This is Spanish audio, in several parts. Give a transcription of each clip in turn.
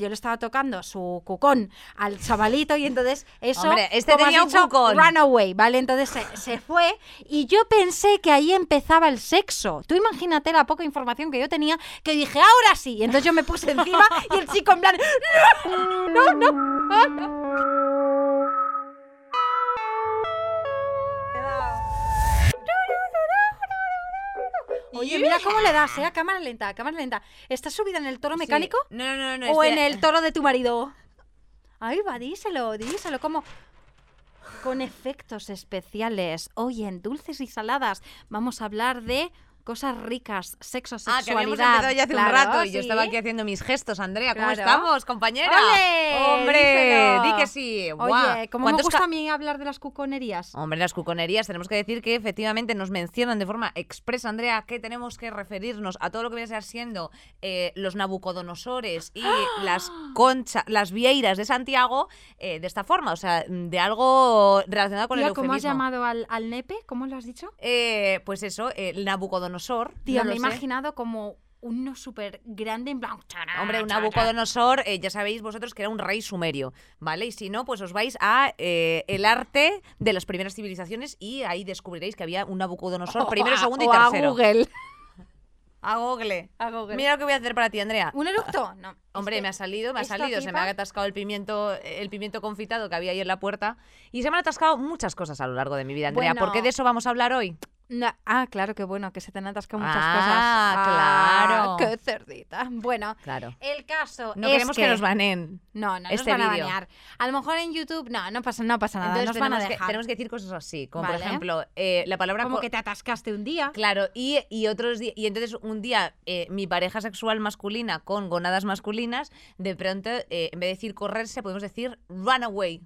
yo le estaba tocando su cucón al chavalito y entonces eso Hombre, este como has tenía un cucón. runaway, ¿vale? Entonces se, se fue y yo pensé que ahí empezaba el sexo. Tú imagínate la poca información que yo tenía que dije, ahora sí. Y entonces yo me puse encima y el chico en plan, no, no, no, no. Oye, mira cómo le das, ¿eh? A cámara lenta, a cámara lenta. ¿Estás subida en el toro mecánico? Sí. No, no, no, no. ¿O este- en el toro de tu marido? Ahí va, díselo, díselo, como con efectos especiales. Hoy en Dulces y Saladas vamos a hablar de cosas ricas, sexo, Ah, que sexualidad. empezado ya hace Claro, un rato y yo sí. estaba aquí haciendo mis gestos, Andrea. ¿Cómo Claro. estamos, compañera? ¡Hombre! Díselo. Di que sí. Oye. ¿cómo me ¿Cuántos gusta a mí hablar de las cuconerías? Hombre, las cuconerías, tenemos que decir que efectivamente nos mencionan de forma expresa, Andrea, que tenemos que referirnos a todo lo que viene a ser siendo eh, los nabucodonosores y las conchas, las vieiras de Santiago eh, de esta forma, o sea, de algo relacionado con Tía, el ¿Cómo has eufemismo. llamado al, al nepe? ¿Cómo lo has dicho? Eh, pues eso, el Nabucodonosor. Tía, no me he imaginado como uno súper grande en plan... Hombre, un Nabucodonosor, eh, ya sabéis vosotros que era un rey sumerio, ¿vale? Y si no, pues os vais a eh, el arte de las primeras civilizaciones y ahí descubriréis que había un Nabucodonosor primero, a- segundo y o a tercero. Google. A Google. A Google. Mira lo que voy a hacer para ti, Andrea. ¿Un eructo? No. Hombre, me ha salido, me ha salido. Se me ha atascado el pimiento, el pimiento confitado que había ahí en la puerta. Y se me han atascado muchas cosas a lo largo de mi vida, Andrea. ¿Por qué Bueno. de eso vamos a hablar hoy? Ah, claro, que bueno, que se te han atascado muchas Ah, cosas. Ah, claro. qué cerdita. Bueno, Claro. el caso No es queremos que, nos banen. No, no este nos van a vídeo. banear. A lo mejor en YouTube, no, no pasa, no pasa nada, Entonces nos van a tenemos, que, dejar. tenemos que decir cosas así, como por ejemplo, eh, la palabra... Como co- que te atascaste un día. Claro, y, y otros di- y entonces un día eh, mi pareja sexual masculina con gonadas masculinas, de pronto, eh, en vez de decir correrse, podemos decir run away.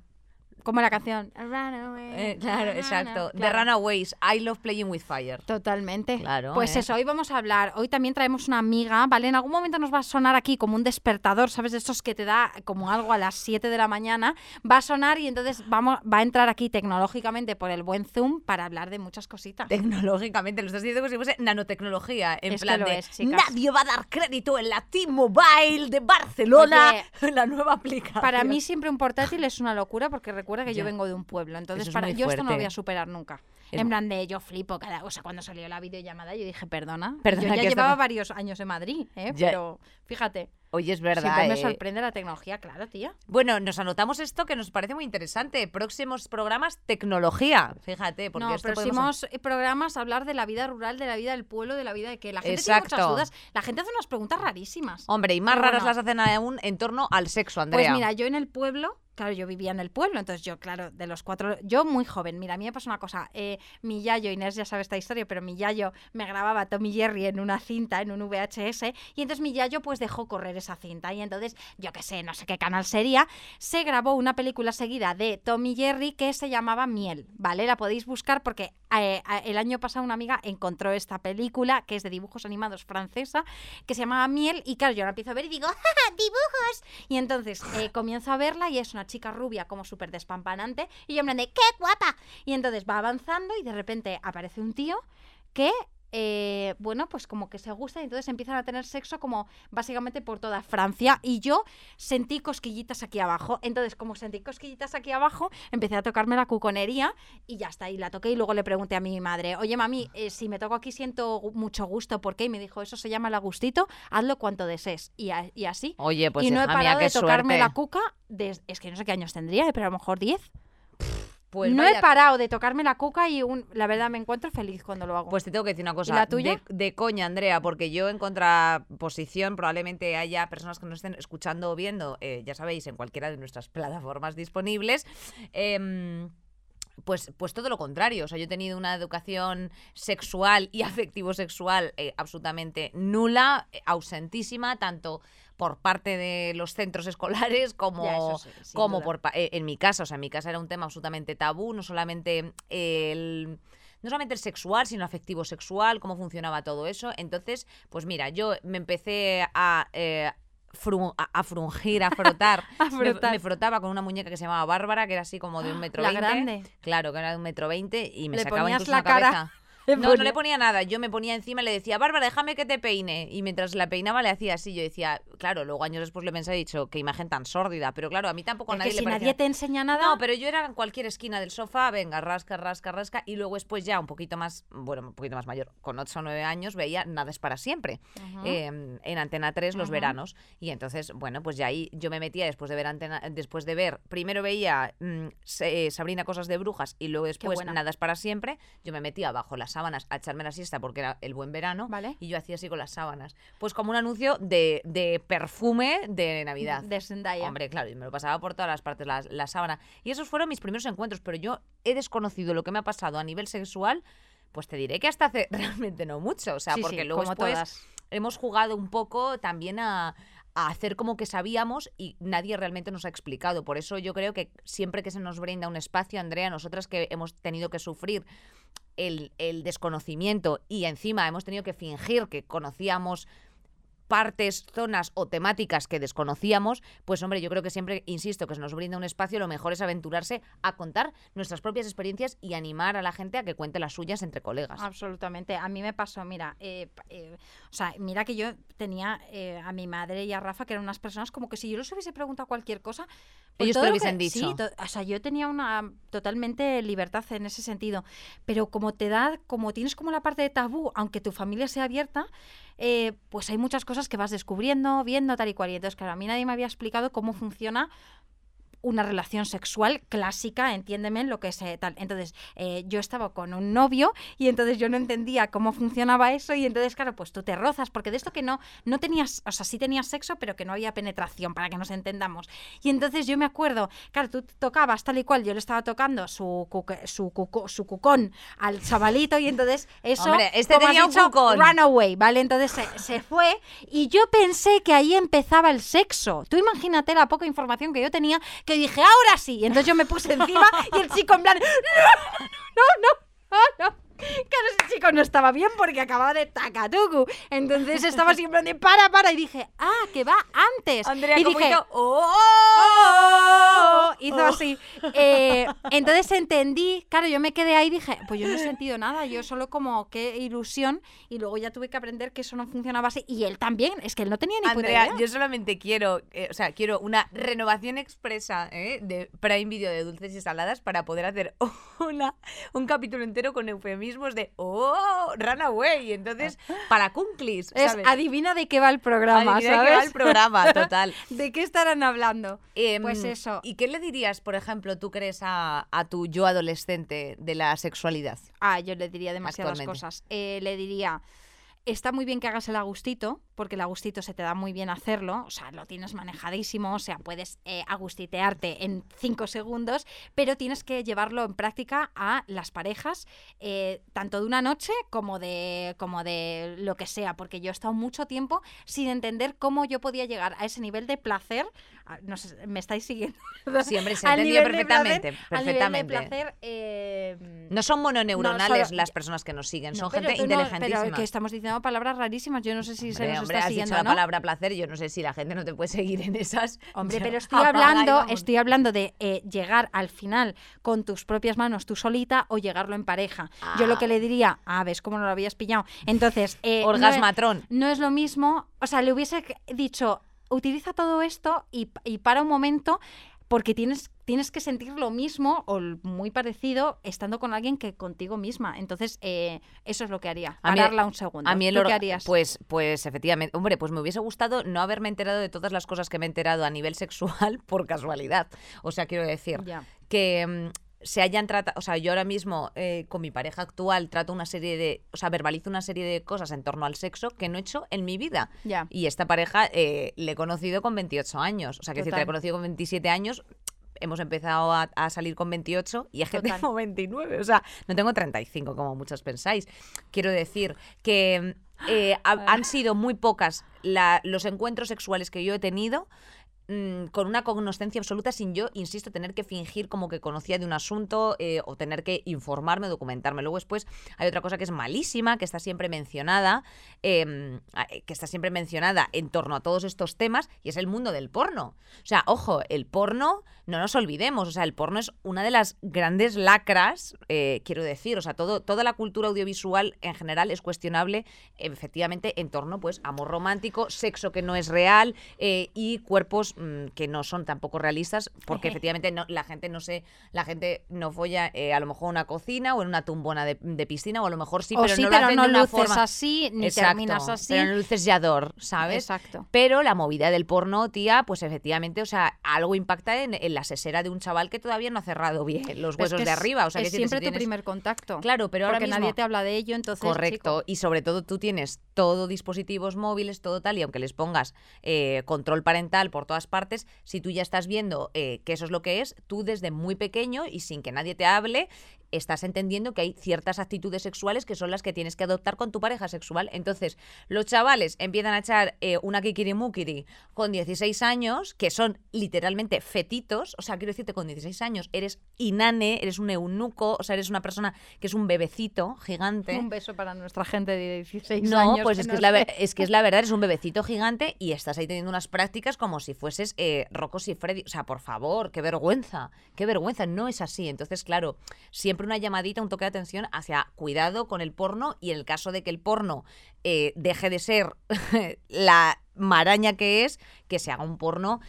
Como la canción. Away, Eh, claro, exacto. The Runaways, I love playing with fire. Totalmente. Claro, Pues ¿eh? eso, hoy vamos a hablar. Hoy también traemos una amiga, ¿vale? En algún momento nos va a sonar aquí como un despertador, ¿sabes? De estos que te da como algo a las 7 de la mañana. Va a sonar y entonces vamos, va a entrar aquí tecnológicamente por el buen Zoom para hablar de muchas cositas. Tecnológicamente, lo estás diciendo como si fuese nanotecnología. En Es plan de es, nadie va a dar crédito en la T-Mobile de Barcelona, la nueva aplicación. Para mí siempre un portátil es una locura porque recuerda que yo vengo de un pueblo. Entonces, es para, yo esto no lo voy a superar nunca. Es en plan de yo flipo cada. O sea, cuando salió la videollamada, yo dije, perdona. Perdona, yo ya que llevaba varios años en Madrid, ¿eh? Ya. Pero fíjate, Oye, es verdad. siempre me eh. sorprende la tecnología, claro, tía. Bueno, nos anotamos esto que nos parece muy interesante. Próximos programas, tecnología. Fíjate, porque no, esto próximos eh, programas hablar de la vida rural, de la vida del pueblo, de la vida de que la gente tiene muchas Exacto. dudas. La gente hace unas preguntas rarísimas. Hombre, y más Pero raras bueno. las hacen aún en torno al sexo, Andrea. Pues mira, yo en el pueblo, claro, yo vivía en el pueblo, entonces yo, claro, de los cuatro, yo muy joven, mira, a mí me pasó una cosa, eh, mi yayo, Inés ya sabe esta historia, pero mi yayo me grababa Tommy Jerry en una cinta, en un VHS, y entonces mi yayo pues dejó correr esa cinta, y entonces, yo qué sé, no sé qué canal sería, se grabó una película seguida de Tommy Jerry que se llamaba Miel, ¿vale? La podéis buscar porque eh, el año pasado una amiga encontró esta película, que es de dibujos animados francesa, que se llamaba Miel, y claro, yo la empiezo a ver y digo, ¡Ja, ja, dibujos! Y entonces eh, comienzo a verla y es una chica rubia como súper despampanante y yo plan de ¡qué guapa! Y entonces va avanzando y de repente aparece un tío que... eh, bueno, pues como que se gusta y entonces empiezan a tener sexo como básicamente por toda Francia y yo sentí cosquillitas aquí abajo. Entonces, como sentí cosquillitas aquí abajo, empecé a tocarme la cuconería y ya está, y la toqué y luego le pregunté a mi madre, oye mami, eh, si me toco aquí siento mucho gusto, ¿por qué? Y me dijo, eso se llama el agustito, hazlo cuanto desees. Y, a- y así. Oye, pues y no he mía, parado de tocarme suerte. la cuca, es que no sé qué años tendría, eh, pero a lo mejor 10. Pues no vaya- he parado de tocarme la cuca y un, la verdad me encuentro feliz cuando lo hago. Pues te tengo que decir una cosa. la tuya? De, de coña, Andrea, porque yo en contraposición probablemente haya personas que nos estén escuchando o viendo, eh, ya sabéis, en cualquiera de nuestras plataformas disponibles. em, pues, pues todo lo contrario. O sea, yo he tenido una educación sexual y afectivo-sexual eh, absolutamente nula, eh, ausentísima, tanto por parte de los centros escolares como, Ya, sí, como duda. por pa- eh, en mi casa. O sea, en mi casa era un tema absolutamente tabú, no solamente el no solamente el sexual, sino afectivo sexual, cómo funcionaba todo eso. Entonces, pues mira, yo me empecé a, eh, fru- a, a frungir, a frotar. A Me- frotar. Me, frotaba con una muñeca que se llamaba Bárbara, que era así como de un metro La veinte. Claro, que era de un metro veinte y me Le sacaba incluso la una cara. cabeza. No, no le ponía? nada. Yo me ponía encima y le decía, Bárbara, déjame que te peine. Y mientras la peinaba le hacía así. Yo decía, claro, luego años después le pensé, he dicho, qué imagen tan sórdida. Pero claro, a mí tampoco a nadie que le si parecía- nadie te enseña nada. No, pero yo era en cualquier esquina del sofá, venga, rasca, rasca, rasca. Y luego después ya un poquito más, bueno, un poquito más mayor, con 8 o 9 años, veía Nada es para siempre. Eh, en Antena 3 los veranos. Y entonces, bueno, pues ya ahí yo me metía después de ver Antena, después de ver, primero veía mm, eh, Sabrina Cosas de Brujas y luego después. Nada es para siempre. Yo me metía bajo las sábanas a echarme la siesta porque era el buen verano. Vale. Y yo hacía así con las sábanas. Pues como un anuncio de, de perfume de Navidad. De Zendaya. Hombre, claro, y me lo pasaba por todas las partes la, la sábana. Y esos fueron mis primeros encuentros, pero yo he desconocido lo que me ha pasado a nivel sexual, pues te diré que hasta hace realmente no mucho. O sea, Sí, porque sí, luego después todas. hemos jugado un poco también a, a hacer como que sabíamos y nadie realmente nos ha explicado. Por eso yo creo que siempre que se nos brinda un espacio, Andrea, nosotras que hemos tenido que sufrir el, desconocimiento y encima hemos tenido que fingir que conocíamos partes, zonas o temáticas que desconocíamos, pues hombre, yo creo que siempre, insisto, que se nos brinda un espacio, lo mejor es aventurarse a contar nuestras propias experiencias y animar a la gente a que cuente las suyas entre colegas. Absolutamente. A mí me pasó, mira, eh, eh, o sea, mira que yo tenía eh, a mi madre y a Rafa, que eran unas personas como que si yo les hubiese preguntado cualquier cosa, pues Ellos te lo que- hubiesen dicho. Sí, o sea, yo tenía una totalmente libertad en ese sentido, pero como te da, como tienes como la parte de tabú, aunque tu familia sea abierta, eh, pues hay muchas cosas que vas descubriendo, viendo, tal y cual. Y entonces, claro, a mí nadie me había explicado cómo funciona una relación sexual clásica, entiéndeme lo que es eh, tal. Entonces, eh, yo estaba con un novio y entonces yo no entendía cómo funcionaba eso y entonces, claro, pues tú te rozas, porque de esto que no, no tenías, o sea, sí tenías sexo, pero que no había penetración, para que nos entendamos. Y entonces yo me acuerdo, claro, tú tocabas tal y cual, yo le estaba tocando su, cuque- su, cuco- su cucón al chavalito y entonces eso... Hombre, este como has tenía un dicho, cucón. Runaway, ¿vale? Entonces se, se fue y yo pensé que ahí empezaba el sexo. Tú imagínate la poca información que yo tenía que dije, ahora sí. Y entonces yo me puse encima y el chico en plan, no, no, no, no, no. No estaba bien porque acababa de tacatucu. Entonces estaba siempre de para, para. Y dije, ah, que va antes. Andrea, y ¿cómo dije? ¡Oh! "Oh", hizo así. Eh, entonces entendí, claro, yo me quedé ahí y dije, pues yo no he sentido nada, yo solo como qué ilusión. Y luego ya tuve que aprender que eso no funcionaba así. Y él también, es que él no tenía ni puta Andrea, idea. yo solamente quiero, eh, o sea, quiero una renovación expresa eh, de Prime Video de dulces y saladas para poder hacer una, un capítulo entero con eufemismos de ¡Oh! Runaway. Entonces, para Es ¿sabes? adivina de qué va el programa, Adivina de qué va el programa, total. ¿De qué estarán hablando? Em, Pues eso. ¿Y qué le dirías, por ejemplo, tú crees a, a tu yo adolescente de la sexualidad? Ah, yo le diría demasiadas cosas. Eh, le diría, está muy bien que hagas el agustito, porque el agustito se te da muy bien hacerlo, o sea, lo tienes manejadísimo, o sea, puedes eh, agustitearte en cinco segundos, pero tienes que llevarlo en práctica a las parejas, eh, tanto de una noche como de, como de lo que sea, porque yo he estado mucho tiempo sin entender cómo yo podía llegar a ese nivel de placer. No sé, me estáis siguiendo. ¿verdad? Siempre se ha entendido placer- perfectamente. Al nivel de perfectamente. placer, eh, No son mononeuronales No, solo- las personas que nos siguen, no, son gente no- inteligentísima. pero que estamos diciendo palabras rarísimas. Yo no sé si se Hombre, nos hombre, está has dicho siguiendo la no. palabra placer, yo no sé si la gente no te puede seguir en esas. Hombre, pero estoy hablando, estoy hablando de eh, llegar al final con tus propias manos tú solita o llegarlo en pareja. Yo lo Ah. que le diría, ah, ves cómo no lo habías pillado. Entonces, eh, no es- Orgasmatrón. no es lo mismo, o sea, le hubiese dicho, utiliza todo esto y, y para un momento porque tienes, tienes que sentir lo mismo o muy parecido estando con alguien que contigo misma. Entonces, eh, eso es lo que haría, A mí- pararla un segundo. A mí el ¿Tú qué harías? Pues, pues efectivamente, hombre, pues me hubiese gustado no haberme enterado de todas las cosas que me he enterado a nivel sexual por casualidad. O sea, quiero decir Ya. que mm, se hayan tratado, o sea, yo ahora mismo eh, con mi pareja actual trato una serie de, o sea, verbalizo una serie de cosas en torno al sexo que no he hecho en mi vida. Ya. Y esta pareja eh, le he conocido con 28 años. O sea, que si te la he conocido con 27 años, hemos empezado a, a salir con 28 y es que tengo 29. O sea, no tengo 35 como muchos pensáis. Quiero decir que eh, ha- han sido muy pocas la- los encuentros sexuales que yo he tenido mm, con una cognoscencia absoluta sin yo, insisto, tener que fingir como que conocía de un asunto eh, o tener que informarme, documentarme. Luego después hay otra cosa que es malísima, que está siempre mencionada, em, eh, que está siempre mencionada en torno a todos estos temas, y es el mundo del porno. O sea, ojo, el porno, no nos olvidemos, o sea, el porno es una de las grandes lacras, eh, quiero decir, o sea, todo, toda la cultura audiovisual en general es cuestionable, efectivamente, en torno, pues, amor romántico, sexo que no es real y cuerpos mm, que no son tampoco realistas, porque efectivamente no, la gente no se, la gente no folla eh, a lo mejor en una cocina o en una tumbona de, de piscina, o a lo mejor sí, o pero sí, no lo pero hacen no de una luces forma. así, ni Exacto, terminas así. Pero no luces yador, ¿sabes? Exacto. Pero la movida del porno, tía, pues efectivamente, o sea, algo impacta en, en la sesera de un chaval que todavía no ha cerrado bien los es huesos que de arriba. O sea, es que si- si siempre tu primer contacto. Claro, pero ahora mismo... nadie te habla de ello, entonces. Correcto, chico, y sobre todo tú tienes todo dispositivos móviles, todo tal, y aunque les pongas eh, control parental por todas partes, si tú ya estás viendo eh, que eso es lo que es, tú desde muy pequeño y sin que nadie te hable, estás entendiendo que hay ciertas actitudes sexuales que son las que tienes que adoptar con tu pareja sexual. Entonces, los chavales empiezan a echar eh, una kikirimukiri con 16 años, que son literalmente fetitos, o sea, quiero decirte, con 16 años eres inane, eres un eunuco, o sea, eres una persona que es un bebecito gigante. Un beso para nuestra gente de 16 No, años. pues es que nos es, que es la verdad, es un bebecito gigante y estás ahí teniendo unas prácticas como si fueses eh, Rocco y Freddy. O sea, por favor, qué vergüenza, qué vergüenza, no es así. Entonces, claro, siempre una llamadita, un toque de atención hacia cuidado con el porno y en el caso de que el porno eh, deje de ser la maraña que es, que se haga un porno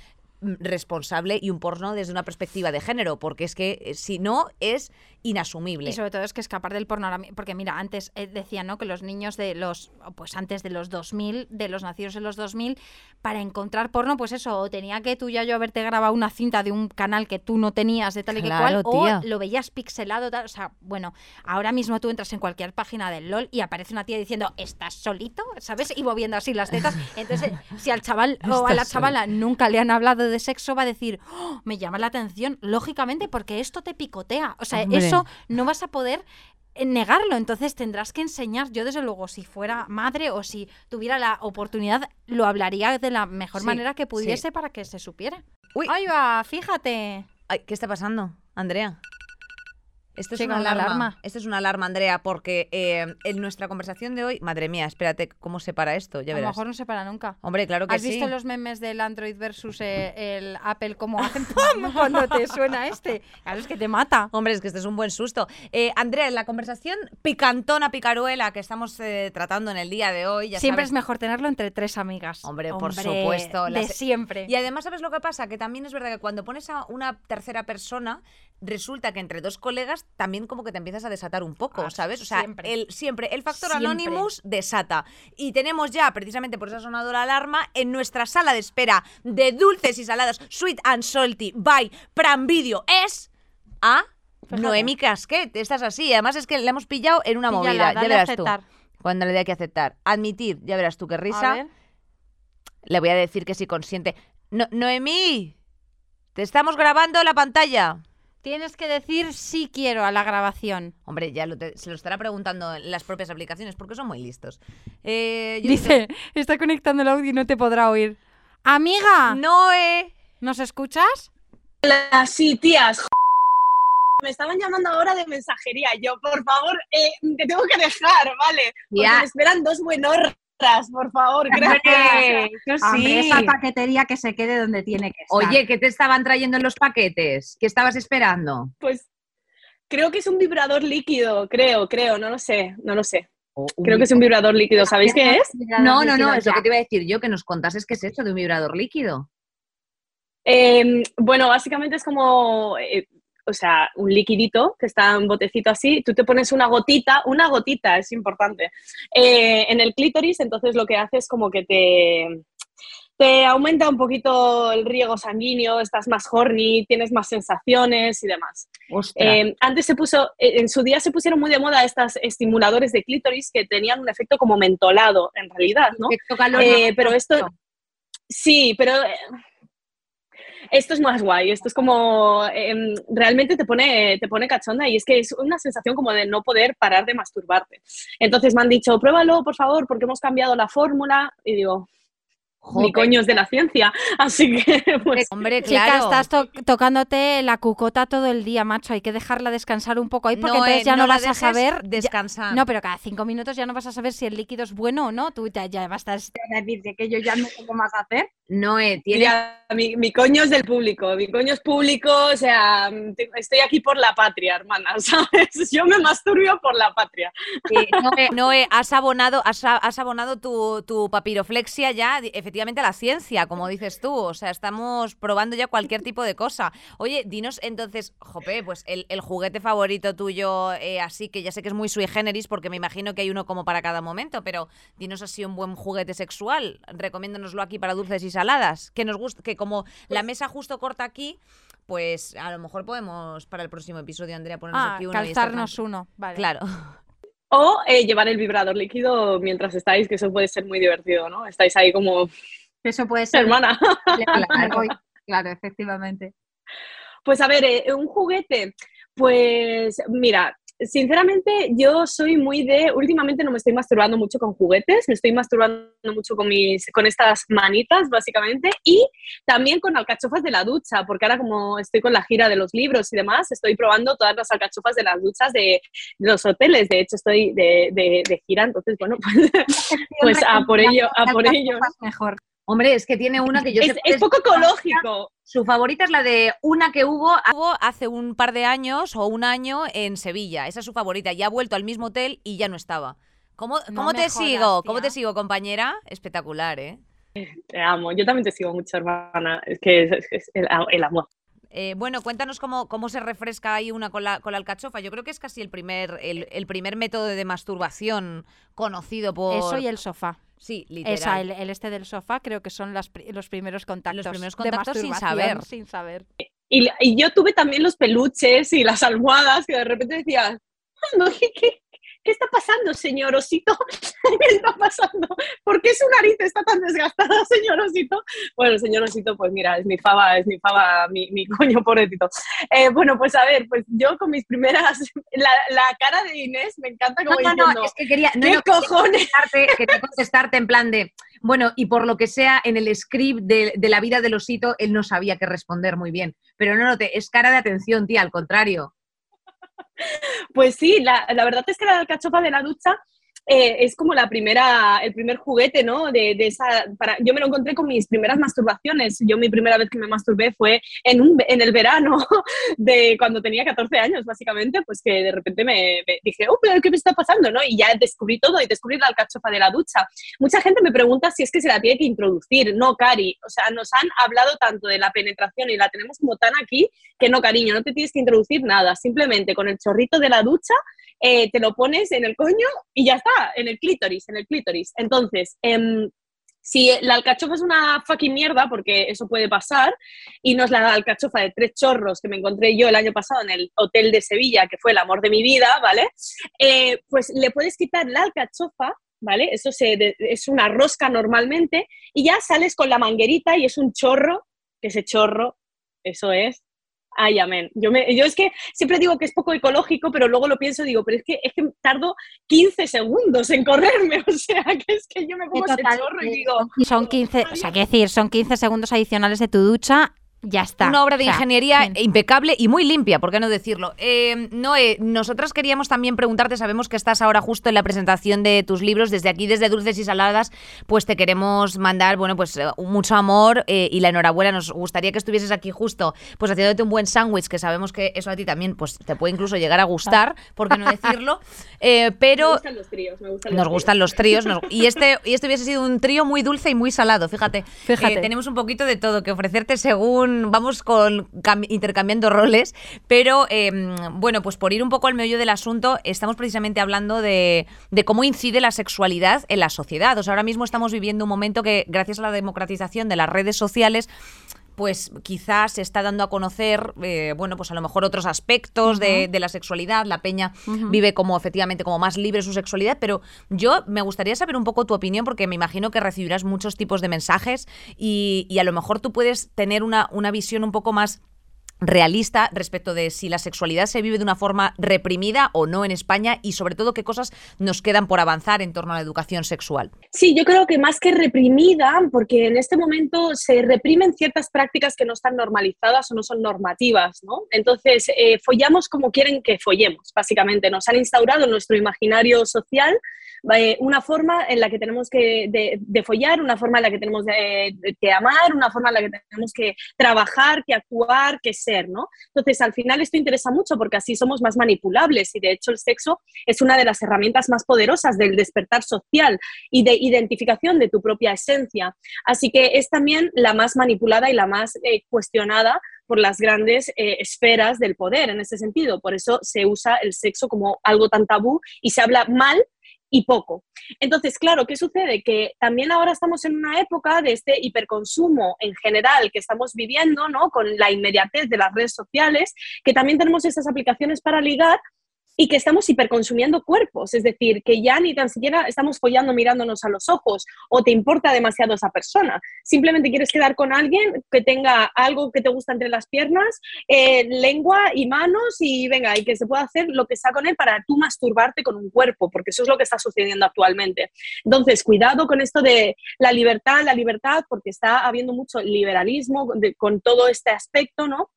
responsable y un porno desde una perspectiva de género, porque es que eh, si no es inasumible. Y sobre todo es que escapar del porno ahora porque mira, antes eh, decían, ¿no? que los niños de los pues antes de los 2000, de los nacidos en los 2000, para encontrar porno, pues eso, o tenía que tú ya yo haberte grabado una cinta de un canal que tú no tenías de tal y Claro, que cual tía. o lo veías pixelado, tal, o sea, bueno, ahora mismo tú entras en cualquier página del LOL y aparece una tía diciendo, "¿Estás solito?", ¿sabes? Y moviendo así las tetas. Entonces, si al chaval o a la chavala nunca le han hablado de sexo, va a decir, "Oh, me llama la atención, lógicamente, porque esto te picotea. O sea, Hombre. eso no vas a poder eh, negarlo, entonces tendrás que enseñar. Yo, desde luego, si fuera madre o si tuviera la oportunidad, lo hablaría de la mejor Sí, manera que sí. pudiese para que se supiera. Uy. Ahí va, fíjate. Ay, ¿Qué está pasando, Andrea? Esto es una alarma. alarma. Esto es una alarma, Andrea, porque eh, en nuestra conversación de hoy, madre mía, espérate cómo se para esto, ya a lo verás. mejor no se para nunca. Hombre, claro que ¿Has sí. visto los memes del Android versus eh, el Apple cómo hacen pum cuando te suena este? Claro, es que te mata. Hombre, es que este es un buen susto. Eh, Andrea, en la conversación picantona, picaruela que estamos tratando en el día de hoy, ya Siempre sabes- es mejor tenerlo entre tres amigas. Hombre, por supuesto, De siempre. Y además, ¿sabes lo que pasa? Que también es verdad que cuando pones a una tercera persona, resulta que entre dos colegas también como que te empiezas a desatar un poco, Ah, ¿sabes? O sea, siempre. el, siempre el factor Siempre. Anonymous desata. Y tenemos ya, precisamente por esa sonadora alarma, en nuestra sala de espera de dulces y saladas Sweet and Salty by Pram Video es a Fíjate. Noemi Casquet. Estás así. Además es que la hemos pillado en una Píllala, movida. Ya verás tú. Cuando le dé que aceptar. Admitir, ya verás tú qué risa. Le voy a decir que sí consciente. No, Noemí, te estamos grabando la pantalla. Tienes que decir sí quiero a la grabación. Hombre, ya lo te- se lo estará preguntando en las propias aplicaciones porque son muy listos. Eh, yo Dice, está conectando el audio y no te podrá oír. Amiga, Noé. ¿nos escuchas? Hola, sí, tías. Me estaban llamando ahora de mensajería. Yo, por favor, eh, te tengo que dejar, ¿vale? Porque Ya. me esperan dos buenorras, por favor, gracias. Hombre, esa paquetería que se quede donde tiene que estar. Oye, ¿qué te estaban trayendo en los paquetes? ¿Qué estabas esperando? Pues creo que es un vibrador líquido, creo, creo, no lo sé, no lo sé. Creo que es un vibrador líquido, ¿sabéis qué es? No, no, no, es lo que te iba a decir yo, que nos contases qué es eso de un vibrador líquido. Eh, bueno, básicamente es como, eh, o sea, un liquidito que está en botecito así, tú te pones una gotita, una gotita, es importante, eh, en el clítoris, entonces lo que hace es como que te, te aumenta un poquito el riego sanguíneo, estás más horny, tienes más sensaciones y demás. Eh, antes se puso, eh, en su día se pusieron muy de moda estas estimuladores de clítoris que tenían un efecto como mentolado, en realidad, ¿no? Efecto calor, Eh, no, pero esto, sí, pero eh, esto es más guay. Esto es como em, realmente te pone, te pone cachonda y es que es una sensación como de no poder parar de masturbarte. Entonces me han dicho, pruébalo, por favor, porque hemos cambiado la fórmula. Y digo, mi coño es de la ciencia. Así que, pues, Hombre, Chica, estás to- tocándote la cucota todo el día, macho. Hay que dejarla descansar un poco ahí porque No, entonces eh, ya no, vas a dejes saber. ya- descansar. no, pero cada cinco minutos ya no vas a saber si el líquido es bueno o no. Tú ya, ya vas a estar. decirte que yo ya no sé qué más hacer. Noé, tiene mira, mi, mi coño es del público, mi coño es público, o sea, estoy aquí por la patria, hermana, ¿sabes? Yo me masturbio por la patria. eh, Noé, Noé, has abonado, has, has abonado tu, tu papiroflexia ya di- efectivamente a la ciencia, como dices tú. O sea, estamos probando ya cualquier tipo de cosa. Oye, dinos entonces, Jope, pues el, el juguete favorito tuyo, eh, así que ya sé que es muy sui generis, porque me imagino que hay uno como para cada momento, pero dinos así un buen juguete sexual. Recomiéndanoslo aquí para dulces y saladas. Que nos gusta, que como la mesa justo corta aquí, pues a lo mejor podemos para el próximo episodio, Andrea, ponernos Ah, aquí uno y calzarnos tranqui- uno. Vale. Claro. O eh, llevar el vibrador líquido mientras estáis, que eso puede ser muy divertido, ¿no? Estáis ahí como, Eso puede ser. hermana. Claro, efectivamente. Pues a ver, eh, un juguete, pues mira, sinceramente yo soy muy de, últimamente no me estoy masturbando mucho con juguetes, me estoy masturbando mucho con mis, con estas manitas básicamente y también con alcachofas de la ducha, porque ahora como estoy con la gira de los libros y demás, estoy probando todas las alcachofas de las duchas de, de los hoteles, de hecho estoy de, de- de gira, entonces bueno, pues, pues a por ello, a por ello. Mejor. Hombre, es que tiene una que yo Es, sé es poco ecológico. Su favorita es la de una que hubo Hubo hace un par de años o un año en Sevilla. Esa es su favorita. Ya ha vuelto al mismo hotel y ya no estaba. ¿Cómo, No cómo te jodas, sigo? ¿Cómo te sigo, compañera? Espectacular, ¿eh? Te amo, yo también te sigo mucho, hermana, es que es, es- es el, el amor. Eh, bueno, cuéntanos cómo, cómo se refresca ahí una con la, con la alcachofa. Yo creo que es casi el primer, el, el primer método de masturbación conocido por... Eso y el sofá. Sí, literal. Esa, el, el este del sofá, creo que son las los primeros contactos. primeros de contactos sin masturbación, saber. Sin saber. Y, y yo tuve también los peluches y las almohadas que de repente decías, "Ay, no, ¿qué, qué, qué está pasando, señor osito? ¿Qué está pasando? ¿Por qué su nariz está tan desgastada, señor osito? Bueno, señor osito, pues mira, es mi fava, es mi fava, mi, mi coño pobrecito. Eh, bueno, pues a ver, pues yo con mis primeras, la, la cara de Inés me encanta No, como no, diciendo, no, es que quería, no, ¿qué no, quería cojones? contestarte, quería contestarte en plan de, bueno, y por lo que sea, en el script de, de la vida del osito, él no sabía qué responder muy bien. Pero no, no, te, es cara de atención, tía, al contrario. Pues sí, la, la verdad es que la alcachofa de la ducha eh, es como la primera, el primer juguete, ¿no? De, de esa, para, yo me lo encontré con mis primeras masturbaciones. Yo mi primera vez que me masturbé fue en, un, en el verano de cuando tenía 14 años, básicamente, pues que de repente me, me dije, oh, pero ¿qué me está pasando? ¿no? Y ya descubrí todo y descubrí la alcachofa de la ducha. Mucha gente me pregunta si es que se la tiene que introducir. No, Cari. O sea, nos han hablado tanto de la penetración y la tenemos como tan aquí que no, cariño, no te tienes que introducir nada. Simplemente con el chorrito de la ducha eh, te lo pones en el coño y ya está, en el clítoris, en el clítoris. Entonces, em, si la alcachofa es una fucking mierda, porque eso puede pasar, y no es la alcachofa de tres chorros que me encontré yo el año pasado en el hotel de Sevilla, que fue el amor de mi vida, ¿vale? Eh, pues le puedes quitar la alcachofa, ¿vale? Eso se de- es una rosca normalmente, y ya sales con la manguerita y es un chorro, que ese chorro, eso es Ay, amén. Yo, me, yo es que siempre digo que es poco ecológico, pero luego lo pienso y digo, pero es que, es que tardo 15 segundos en correrme, o sea, que es que yo me pongo ese chorro y digo, Son 15, o sea, qué decir, son 15 segundos adicionales de tu ducha, ya está. Una obra de O sea, ingeniería fin. impecable y muy limpia, ¿por qué no decirlo? Eh, Noé, nosotras queríamos también preguntarte, sabemos que estás ahora justo en la presentación de tus libros, desde aquí, desde Dulces y Saladas, pues te queremos mandar, bueno, pues eh, mucho amor eh, y la enhorabuena. Nos gustaría que estuvieses aquí justo, pues haciéndote un buen sándwich, que sabemos que eso a ti también, pues te puede incluso llegar a gustar, ¿por qué no decirlo? Eh, me pero gustan los tríos, me gustan nos los gustan los tríos. nos- y, este, y este hubiese sido un trío muy dulce y muy salado, fíjate. Fíjate. Eh, tenemos un poquito de todo que ofrecerte según vamos intercambiando roles. Pero eh, bueno, pues por ir un poco al meollo del asunto, estamos precisamente hablando de, de cómo incide la sexualidad en la sociedad. O sea, ahora mismo estamos viviendo un momento que, gracias a la democratización de las redes sociales, pues quizás se está dando a conocer, eh, bueno, pues a lo mejor otros aspectos de, de la sexualidad. La peña vive como efectivamente como más libre su sexualidad, pero yo me gustaría saber un poco tu opinión porque me imagino que recibirás muchos tipos de mensajes y, y a lo mejor tú puedes tener una, una visión un poco más realista respecto de si la sexualidad se vive de una forma reprimida o no en España y sobre todo qué cosas nos quedan por avanzar en torno a la educación sexual. Sí, yo creo que más que reprimida, porque en este momento se reprimen ciertas prácticas que no están normalizadas o no son normativas, ¿no? Entonces, eh, follamos como quieren que follemos, básicamente. Nos han instaurado en nuestro imaginario social eh, una forma en la que tenemos que de, follar, una forma en la que tenemos que amar, una forma en la que tenemos que trabajar, que actuar, que ser, ¿no? Entonces, al final esto interesa mucho porque así somos más manipulables y de hecho el sexo es una de las herramientas más poderosas del despertar social y de identificación de tu propia esencia. Así que es también la más manipulada y la más eh, cuestionada por las grandes eh, esferas del poder en ese sentido. Por eso se usa el sexo como algo tan tabú y se habla mal y poco. Entonces, claro, ¿qué sucede? Que también ahora estamos en una época de este hiperconsumo en general que estamos viviendo, ¿no? Con la inmediatez de las redes sociales, que también tenemos esas aplicaciones para ligar y que estamos hiperconsumiendo cuerpos, es decir, que ya ni tan siquiera estamos follando mirándonos a los ojos o te importa demasiado esa persona. Simplemente quieres quedar con alguien que tenga algo que te gusta entre las piernas, eh, lengua y manos y venga, y que se pueda hacer lo que sea con él para tú masturbarte con un cuerpo, porque eso es lo que está sucediendo actualmente. Entonces, cuidado con esto de la libertad, la libertad, porque está habiendo mucho liberalismo con todo este aspecto, ¿no?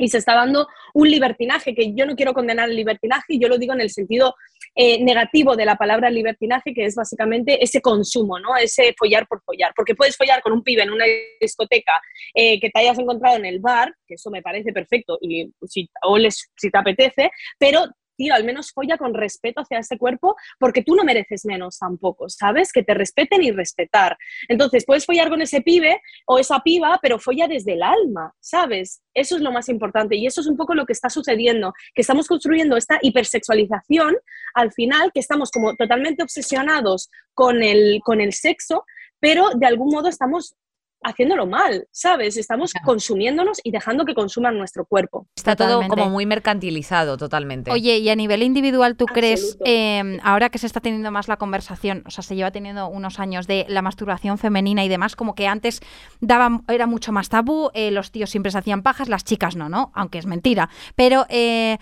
Y se está dando un libertinaje, que yo no quiero condenar el libertinaje, yo lo digo en el sentido eh, negativo de la palabra libertinaje, que es básicamente ese consumo, ¿no? ese follar por follar, porque puedes follar con un pibe en una discoteca eh, que te hayas encontrado en el bar, que eso me parece perfecto, y si, o les, si te apetece, pero al menos folla con respeto hacia ese cuerpo, porque tú no mereces menos tampoco, ¿sabes? Que te respeten y respetar. Entonces, puedes follar con ese pibe o esa piba, pero folla desde el alma, ¿sabes? Eso es lo más importante y eso es un poco lo que está sucediendo, que estamos construyendo esta hipersexualización al final, que estamos como totalmente obsesionados con el, con el sexo, pero de algún modo estamos haciéndolo mal, ¿sabes? Estamos consumiéndonos y dejando que consuman nuestro cuerpo. Está todo como muy mercantilizado totalmente. Oye, y a nivel individual, ¿tú crees, em, ahora que se está teniendo más la conversación, o sea, se lleva teniendo unos años de la masturbación femenina y demás, como que antes daba, era mucho más tabú, eh, los tíos siempre se hacían pajas, las chicas no, ¿no? Aunque es mentira. Pero eh,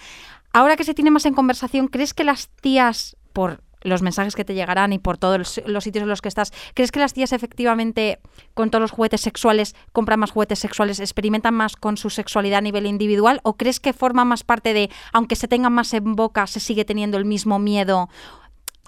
ahora que se tiene más en conversación, ¿crees que las tías, por los mensajes que te llegarán y por todos los sitios en los que estás, ¿crees que las tías efectivamente con todos los juguetes sexuales compran más juguetes sexuales, experimentan más con su sexualidad a nivel individual o crees que forma más parte de, aunque se tengan más en boca, se sigue teniendo el mismo miedo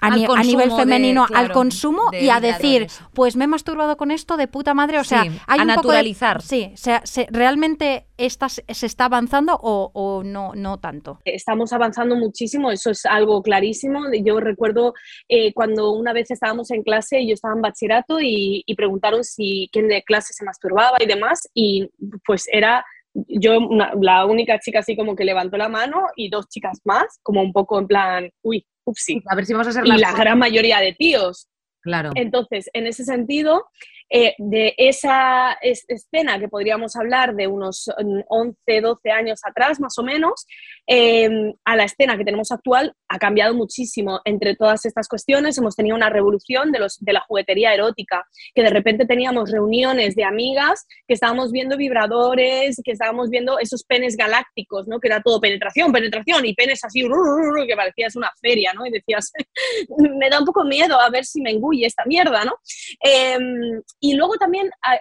a, nivel femenino al consumo y a decir, pues me he masturbado con esto de puta madre. O sea, hay a naturalizar. sí, se, realmente esta, se está avanzando o, no, no tanto. Estamos avanzando muchísimo, eso es algo clarísimo. Yo recuerdo eh, cuando una vez estábamos en clase, yo estaba en bachillerato y, y preguntaron si quién de clase se masturbaba y demás, y pues era yo la única chica así como que levantó la mano y dos chicas más, como un poco en plan, uy, upsi. A ver si vamos a ser Y la gran mayoría de tíos. Claro. Entonces, en ese sentido, eh, de esa escena que podríamos hablar de unos 11, mm, 12 años atrás, más o menos, em, a la escena que tenemos actual, ha cambiado muchísimo. Entre todas estas cuestiones hemos tenido una revolución de, los, de la juguetería erótica, que de repente teníamos reuniones de amigas que estábamos viendo vibradores, que estábamos viendo esos penes galácticos, ¿no? que era todo penetración, penetración y penes así, que parecías una feria, ¿no? y decías, me da un poco miedo a ver si me engulle esta mierda, ¿no? Em, y luego también ah,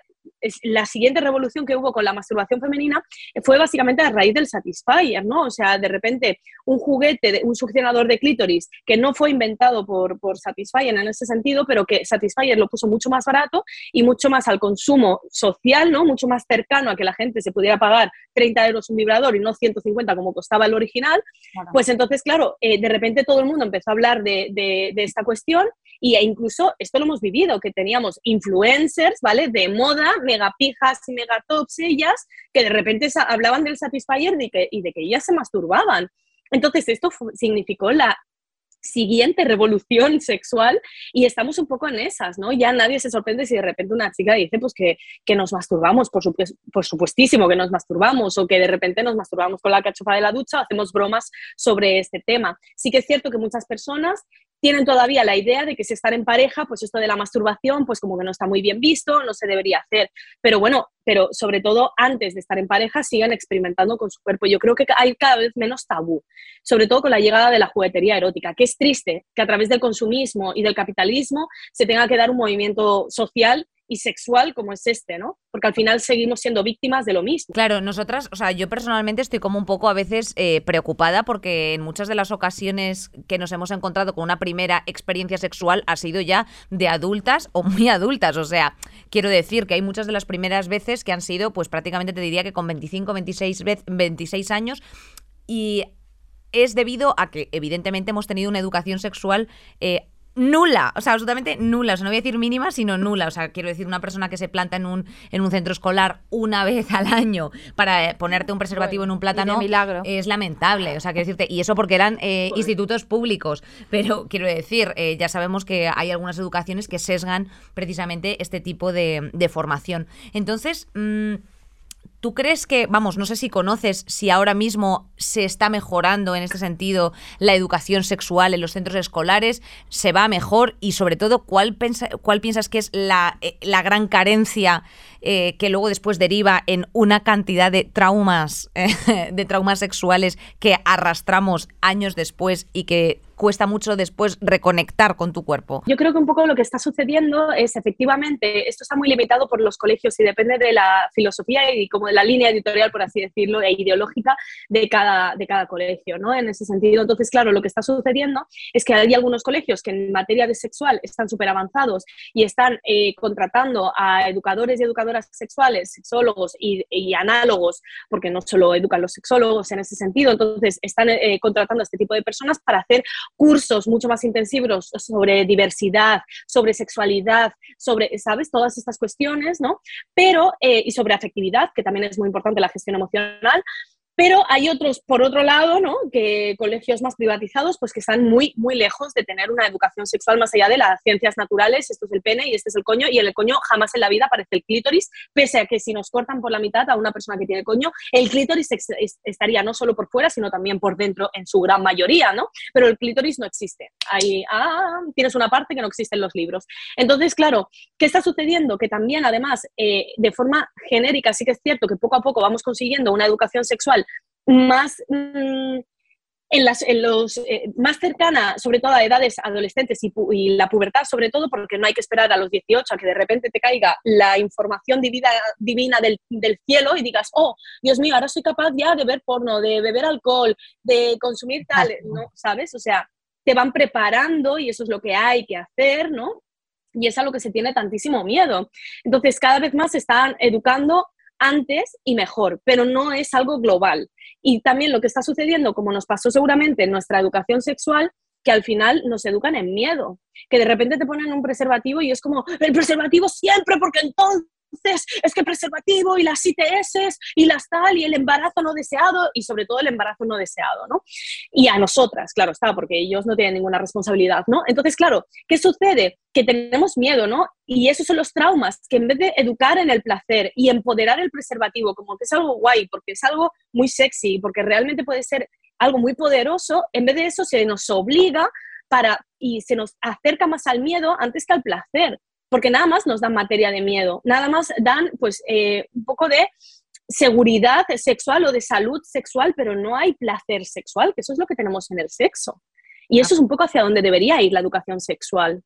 la siguiente revolución que hubo con la masturbación femenina fue básicamente a raíz del Satisfyer, ¿no? O sea, de repente un juguete, un succionador de clítoris que no fue inventado por, por Satisfyer en ese sentido, pero que Satisfyer lo puso mucho más barato y mucho más al consumo social, ¿no? Mucho más cercano a que la gente se pudiera pagar 30 euros un vibrador y no 150 como costaba el original, pues entonces, claro, eh, de repente todo el mundo empezó a hablar de, de, de esta cuestión y e incluso esto lo hemos vivido, que teníamos influencers, ¿vale? De moda, megapijas y megatops ellas, que de repente hablaban del Satisfyer y, de que ellas se masturbaban. Entonces esto significó la siguiente revolución sexual y estamos un poco en esas, ¿no? Ya nadie se sorprende si de repente una chica dice pues que, que nos masturbamos, por, por, supuestísimo que nos masturbamos o que de repente nos masturbamos con la cachofa de la ducha, hacemos bromas sobre este tema. Sí que es cierto que muchas personas tienen todavía la idea de que si están en pareja, pues esto de la masturbación, pues como que no está muy bien visto, no se debería hacer. Pero bueno, pero sobre todo antes de estar en pareja, sigan experimentando con su cuerpo. Yo creo que hay cada vez menos tabú, sobre todo con la llegada de la juguetería erótica, que es triste que a través del consumismo y del capitalismo se tenga que dar un movimiento social y sexual como es este, ¿no? Porque al final seguimos siendo víctimas de lo mismo. Claro, nosotras, o sea, yo personalmente estoy como un poco a veces eh, preocupada porque en muchas de las ocasiones que nos hemos encontrado con una primera experiencia sexual ha sido ya de adultas o muy adultas. O sea, quiero decir que hay muchas de las primeras veces que han sido, pues prácticamente te diría que con 25, 26, 26 años y es debido a que evidentemente hemos tenido una educación sexual eh, nula, o sea, absolutamente nula, o sea, no voy a decir mínima, sino nula, o sea, quiero decir, una persona que se planta en un, en un centro escolar una vez al año para eh, ponerte un preservativo en un plátano milagro. es lamentable, o sea, quiero decirte, y eso porque eran eh, institutos públicos, pero quiero decir, eh, ya sabemos que hay algunas educaciones que sesgan precisamente este tipo de, de formación. Entonces, mmm, ¿Tú crees que, vamos, no sé si conoces si ahora mismo se está mejorando en este sentido la educación sexual en los centros escolares? ¿Se va mejor? Y sobre todo, ¿cuál, piensas que es la, eh, gran carencia eh, que luego después deriva en una cantidad de traumas, de traumas sexuales que arrastramos años después y que cuesta mucho después reconectar con tu cuerpo. Yo creo que un poco lo que está sucediendo es efectivamente, esto está muy limitado por los colegios y depende de la filosofía y como de la línea editorial, por así decirlo, e ideológica de cada, de cada colegio, ¿no? En ese sentido, entonces, claro, lo que está sucediendo es que hay algunos colegios que en materia de sexual están súper avanzados y están eh, contratando a educadores y educadoras sexuales, sexólogos y, análogos, porque no solo educan los sexólogos en ese sentido, entonces están eh, contratando a este tipo de personas para hacer cursos mucho más intensivos sobre diversidad, sobre sexualidad, sobre, ¿sabes? Todas estas cuestiones, ¿no? Pero, eh, y sobre afectividad, que también es muy importante la gestión emocional, pero hay otros, por otro lado, ¿no? que colegios más privatizados, pues que están muy, muy lejos de tener una educación sexual más allá de las ciencias naturales. Esto es el pene y este es el coño. Y el coño jamás en la vida aparece el clítoris, pese a que si nos cortan por la mitad a una persona que tiene coño, el clítoris estaría no solo por fuera, sino también por dentro en su gran mayoría, ¿no? Pero el clítoris no existe. Ahí, ah, tienes una parte que no existe en los libros. Entonces, claro, ¿qué está sucediendo? Que también, además, eh, de forma genérica, sí que es cierto que poco a poco vamos consiguiendo una educación sexual más mm, en, las, en los eh, más cercana, sobre todo a edades adolescentes y, la pubertad, sobre todo porque no hay que esperar a los 18 a que de repente te caiga la información divina, divina del, del, cielo y digas, oh, Dios mío, ahora soy capaz ya de ver porno, de beber alcohol, de consumir tal, ¿no? ¿Sabes? O sea, te van preparando y eso es lo que hay que hacer, ¿no? Y es a lo que se tiene tantísimo miedo. Entonces, cada vez más se están educando antes y mejor, pero no es algo global. Y también lo que está sucediendo, como nos pasó seguramente en nuestra educación sexual, que al final nos educan en miedo, que de repente te ponen un preservativo y es como, el preservativo siempre, porque entonces entonces es que preservativo y las ITS y las tal y el embarazo no deseado y sobre todo el embarazo no deseado, ¿no? Y a nosotras, claro está, porque ellos no tienen ninguna responsabilidad, ¿no? Entonces, claro, ¿qué sucede? Que tenemos miedo, ¿no? Y esos son los traumas, que en vez de educar en el placer y empoderar el preservativo, como que es algo guay, porque es algo muy sexy, porque realmente puede ser algo muy poderoso, en vez de eso se nos obliga para y se nos acerca más al miedo antes que al placer porque nada más nos dan materia de miedo, nada más dan pues eh, un poco de seguridad sexual o de salud sexual, pero no hay placer sexual, que eso es lo que tenemos en el sexo. Y eso es un poco hacia donde debería ir la educación sexual.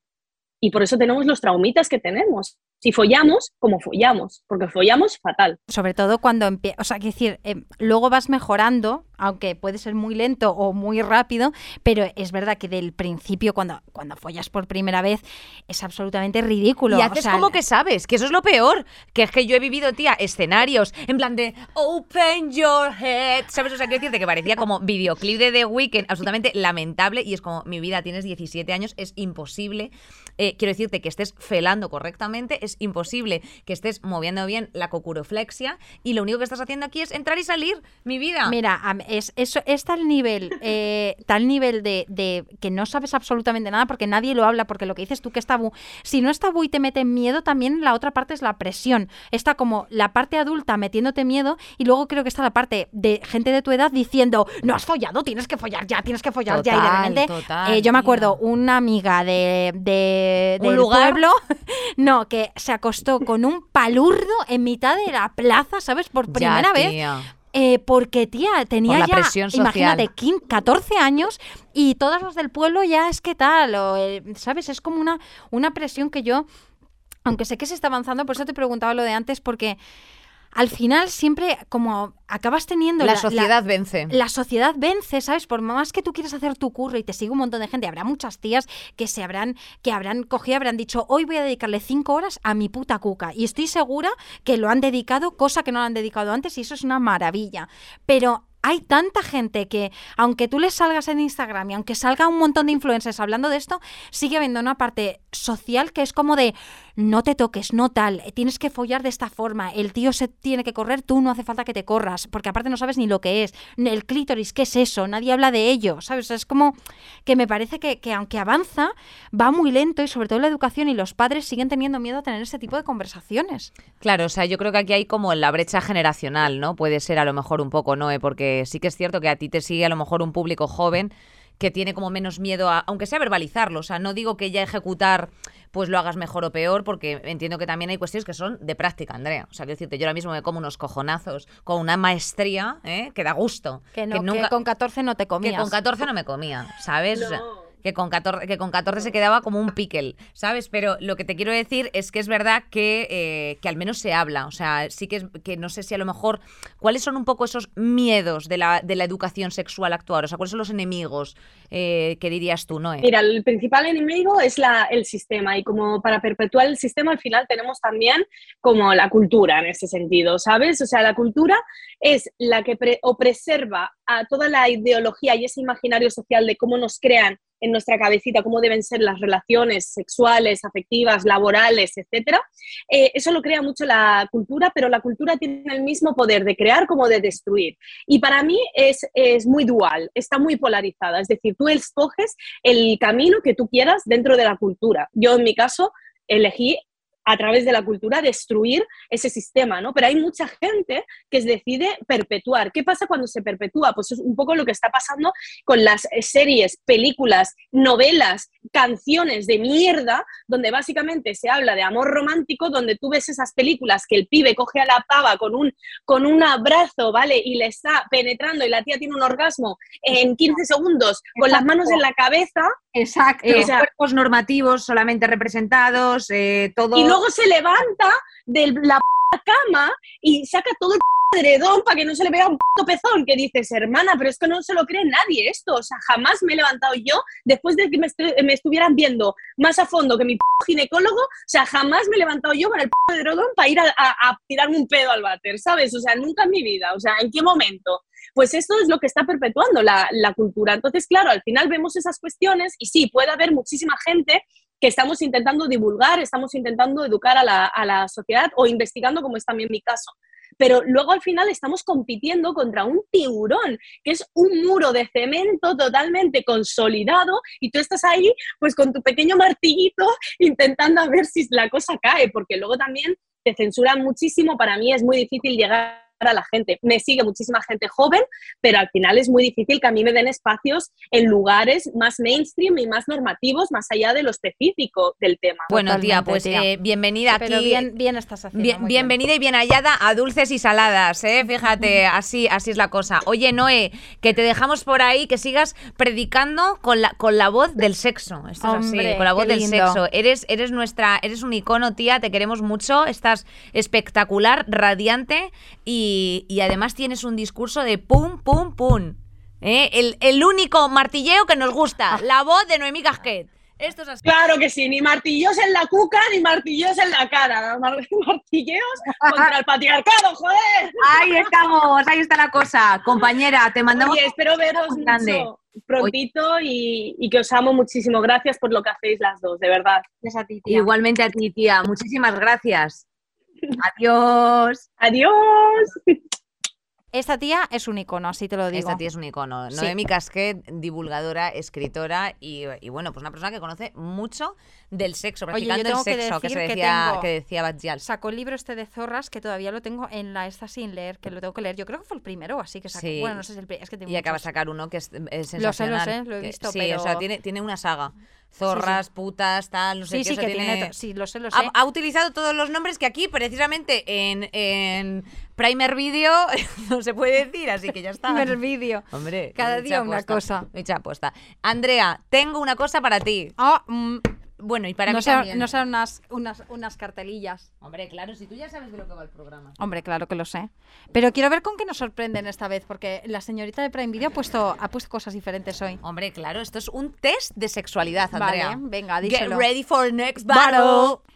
Y por eso tenemos los traumitas que tenemos si follamos, como follamos, porque follamos fatal. Sobre todo cuando empieza, o sea, que decir, em, luego vas mejorando, aunque puede ser muy lento o muy rápido, pero es verdad que del principio, cuando, cuando follas por primera vez, es absolutamente ridículo. Y haces como que sabes, que eso es lo peor, que es que yo he vivido, tía, escenarios en plan de Open your head, ¿sabes? O sea, quiero decirte que parecía como videoclip de The Weeknd, absolutamente lamentable, y es como, mi vida, tienes 17 años, es imposible. Eh, quiero decirte que estés felando correctamente, es imposible que estés moviendo bien la cocuroflexia y lo único que estás haciendo aquí es entrar y salir, mi vida. Mira, es, eso, es tal nivel, eh, tal nivel de, de que no sabes absolutamente nada porque nadie lo habla, porque lo que dices tú que es tabú. Si no es tabú y te mete miedo, también la otra parte es la presión. Está como la parte adulta metiéndote miedo y luego creo que está la parte de gente de tu edad diciendo, no has follado, tienes que follar ya, tienes que follar ya. Y de repente, total, eh, yo me acuerdo, una amiga de, de ¿Un del lugar? pueblo, no, que se acostó con un palurdo en mitad de la plaza, ¿sabes? Por Ya, primera vez. Eh, porque, tía, tenía Por ya, presión imagínate, 15, 14 años y todos los del pueblo ya es que tal, o, eh, ¿sabes? Es como una, una presión que yo, aunque sé que se está avanzando, por eso te preguntaba lo de antes, porque al final siempre como acabas teniendo La sociedad vence. la sociedad vence, ¿sabes? Por más que tú quieras hacer tu curro y te sigue un montón de gente, habrá muchas tías que se habrán, que habrán cogido, habrán dicho, hoy voy a dedicarle cinco horas a mi puta cuca. Y estoy segura que lo han dedicado, cosa que no lo han dedicado antes, y eso es una maravilla. Pero hay tanta gente que, aunque tú les salgas en Instagram y aunque salga un montón de influencers hablando de esto, sigue habiendo una parte social que es como de no te toques, no tal, eh, tienes que follar de esta forma, el tío se tiene que correr, tú no hace falta que te corras, porque aparte no sabes ni lo que es, el clítoris, ¿qué es eso? Nadie habla de ello, ¿sabes? Es como que me parece que, que aunque avanza, va muy lento y sobre todo la educación y los padres siguen teniendo miedo a tener este tipo de conversaciones. Claro, o sea, yo creo que aquí hay como la brecha generacional, ¿no? Puede ser a lo mejor un poco, ¿no? Porque sí que es cierto que a ti te sigue a lo mejor un público joven que tiene como menos miedo a, aunque sea verbalizarlo, o sea, no digo que ya ejecutar pues lo hagas mejor o peor, porque entiendo que también hay cuestiones que son de práctica, Andrea. O sea, quiero decirte, yo ahora mismo me como unos cojonazos con una maestría ¿eh? que da gusto. Que, no, que nunca- con 14 no te comías. que con 14 no me comía, ¿sabes? O sea, que con 14, que con 14 se quedaba como un pickle, ¿sabes? Pero lo que te quiero decir es que es verdad que, eh, que al menos se habla. O sea, sí que es que no sé si a lo mejor. ¿Cuáles son un poco esos miedos de la, de la educación sexual actual? O sea, ¿cuáles son los enemigos eh, que dirías tú, Noé? Mira, el principal enemigo es la, el sistema y como para perpetuar el sistema al final tenemos también como la cultura en ese sentido, ¿sabes? O sea, la cultura es la que o preserva a toda la ideología y ese imaginario social de cómo nos crean en nuestra cabecita cómo deben ser las relaciones sexuales, afectivas, laborales, etcétera. Eh, eso lo crea mucho la cultura, pero la cultura tiene el mismo poder de crear como de destruir. Y para mí es, es muy dual, está muy polarizada. Es decir, tú escoges el camino que tú quieras dentro de la cultura. Yo, en mi caso, elegí a través de la cultura destruir ese sistema, ¿no? Pero hay mucha gente que decide perpetuar. ¿Qué pasa cuando se perpetúa? Pues es un poco lo que está pasando con las series, películas, novelas, canciones de mierda, donde básicamente se habla de amor romántico, donde tú ves esas películas que el pibe coge a la pava con un, con un abrazo, ¿vale? Y le está penetrando y la tía tiene un orgasmo en 15 segundos con las manos en la cabeza Exacto. Eh, o sea- cuerpos normativos solamente representados, eh, todo. y luego se levanta de la cama y saca todo el edredón para que no se le vea un puto pezón, que dices, hermana, pero es que no se lo cree nadie esto, o sea, jamás me he levantado yo después de que me, estu- me estuvieran viendo más a fondo que mi ginecólogo, o sea, jamás me he levantado yo con el edredón para ir a, a- a tirarme un pedo al váter, ¿sabes? O sea, nunca en mi vida, o sea, ¿en qué momento? Pues esto es lo que está perpetuando la, la cultura. Entonces, claro, al final vemos esas cuestiones y sí, puede haber muchísima gente que estamos intentando divulgar, estamos intentando educar a la, a la sociedad o investigando, como es también mi caso. Pero luego al final estamos compitiendo contra un tiburón, que es un muro de cemento totalmente consolidado y tú estás ahí pues con tu pequeño martillito intentando a ver si la cosa cae, porque luego también te censuran muchísimo, para mí es muy difícil llegar a la gente. Me sigue muchísima gente joven, pero al final es muy difícil que a mí me den espacios en lugares más mainstream y más normativos, más allá de lo específico del tema. Bueno, tía, pues tía. eh, bienvenida aquí. Pero bien, bien estás haciendo. Bien- muy bien. bienvenida y bien hallada a dulces y saladas, ¿eh? Fíjate, así, así es la cosa. Oye, Noé, que te dejamos por ahí, que sigas predicando con la, con la voz del sexo. Esto es Hombre, así, con la voz del sexo. Eres, eres nuestra, eres un icono, tía, te queremos mucho, estás espectacular, radiante y, y además tienes un discurso de pum, pum, pum. ¿eh? El, el único martilleo que nos gusta, la voz de Noemí Casquet. Esto es así. Claro que sí, ni martillos en la cuca ni martillos en la cara. Mar- Martilleos contra el patriarcado, joder. Ahí estamos, ahí está la cosa. Compañera, te mandamos. Oye, espero veros mucho prontito y, y que os amo muchísimo. Gracias por lo que hacéis las dos, de verdad. Gracias a ti, tía. Igualmente a ti, tía. Muchísimas gracias. Adiós. Adiós. Esta tía es un icono, así te lo digo. Esta tía es un icono. Sí. Noemi Casquet, divulgadora, escritora y, y, bueno, pues una persona que conoce mucho del sexo, Oye, yo practicando tengo el que sexo, que, se decir que decía, tengo- que decía. Sacó el libro este de Zorras, que todavía lo tengo en la esta sin leer, que lo tengo que leer. Yo creo que fue el primero, así que sacó. Sí. Bueno, no sé si el primero, es que tengo Y acaba de muchos. sacar uno que es, es Lo sé, lo sensacional. sé, lo he que- visto, Sí, pero- o sea, tiene, tiene una saga. Zorras, putas, tal, no sé qué. sí, o sea, que tiene... Sí, lo sé, lo sé. Ha, ha utilizado todos los nombres que aquí, precisamente en, en Primer Video, no se puede decir, así que ya está. Primer vídeo. Hombre, Cada día una cosa. me echa aposta. Andrea, tengo una cosa para ti. Ah, mm, Bueno, y para no, mí sean, también. no sean unas, unas, unas cartelillas. Hombre, claro, si tú ya sabes de lo que va el programa. Hombre, claro que lo sé. Pero quiero ver con qué nos sorprenden esta vez, porque la señorita de Prime Video ha puesto, ha puesto cosas diferentes hoy. Hombre, claro, esto es un test de sexualidad, Andrea. Vale, venga, Get díselo. ready for next Battle. battle.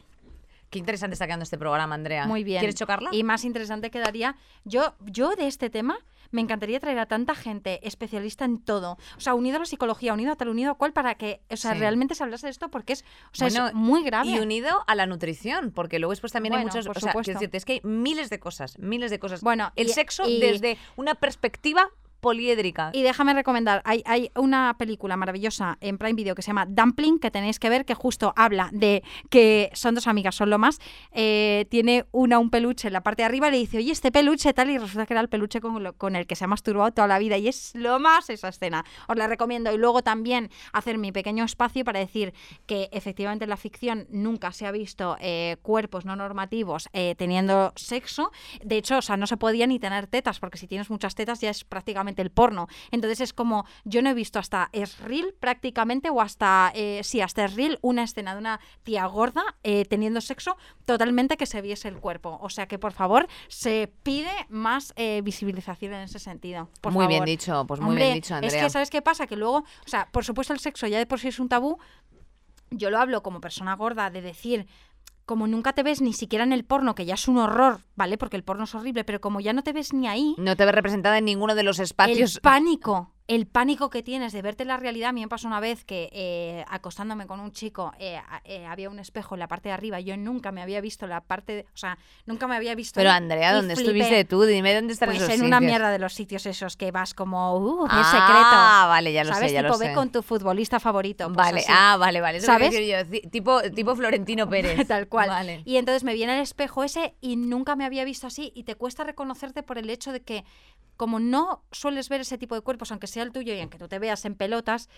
Qué interesante está quedando este programa, Andrea. Muy bien. ¿Quieres chocarla? Y más interesante quedaría. Yo, yo de este tema me encantaría traer a tanta gente especialista en todo. O sea, unido a la psicología, unido a tal, unido a cual, para que, o sea, Sí. realmente se hablase de esto porque es, o sea, Bueno, es muy grave. Y unido a la nutrición, porque luego después también hay Bueno, por o sea, supuesto. decirte, es que hay miles de cosas, miles de cosas. Bueno, el y- sexo y- desde una perspectiva poliédrica. Y déjame recomendar, hay, hay una película maravillosa en Prime Video que se llama Dumpling, que tenéis que ver, que justo habla de que son dos amigas, son lo más. eh, tiene una un peluche en la parte de arriba y le dice, oye, este peluche tal, y resulta que era el peluche con, con el que se ha masturbado toda la vida. Y es lo más esa escena. Os la recomiendo. Y luego también hacer mi pequeño espacio para decir que efectivamente en la ficción nunca se ha visto eh, cuerpos no normativos eh, teniendo sexo. De hecho, o sea, no se podía ni tener tetas, porque si tienes muchas tetas ya es prácticamente el porno. Entonces es como, yo no he visto hasta es real prácticamente, o hasta, eh, sí, hasta es real, una escena de una tía gorda eh, teniendo sexo totalmente que se viese el cuerpo. O sea que, por favor, se pide más eh, visibilización en ese sentido. Por muy bien dicho, pues muy Hombre, bien dicho, Andrea. Es que, ¿sabes qué pasa? Que luego, o sea, por supuesto el sexo ya de por sí es un tabú. Yo lo hablo como persona gorda de decir, como nunca te ves ni siquiera en el porno, que ya es un horror, ¿vale? Porque el porno es horrible, pero como ya no te ves ni ahí, No te ves representada en ninguno de los espacios. el pánico, el pánico que tienes de verte en la realidad. A mí me pasó una vez que eh, acostándome con un chico eh, eh, había un espejo en la parte de arriba. Yo nunca me había visto la parte, de- o sea, nunca me había visto. Pero Andrea, ¿dónde flipé. estuviste tú? Dime dónde están Pues esos en una mierda de los sitios esos que vas como, uh, qué ah, secreto. vale, ya lo ¿Sabes? sé, ya tipo, lo ve sé. con tu futbolista favorito. pues Vale, así. ah, vale, vale. Eso ¿Sabes? Yo, tipo, tipo Florentino Pérez. Tal cual. Vale. Y entonces me viene el espejo ese y nunca me había visto así y te cuesta reconocerte por el hecho de que como no sueles ver ese tipo de cuerpos, aunque sea el tuyo y aunque tú te veas en pelotas,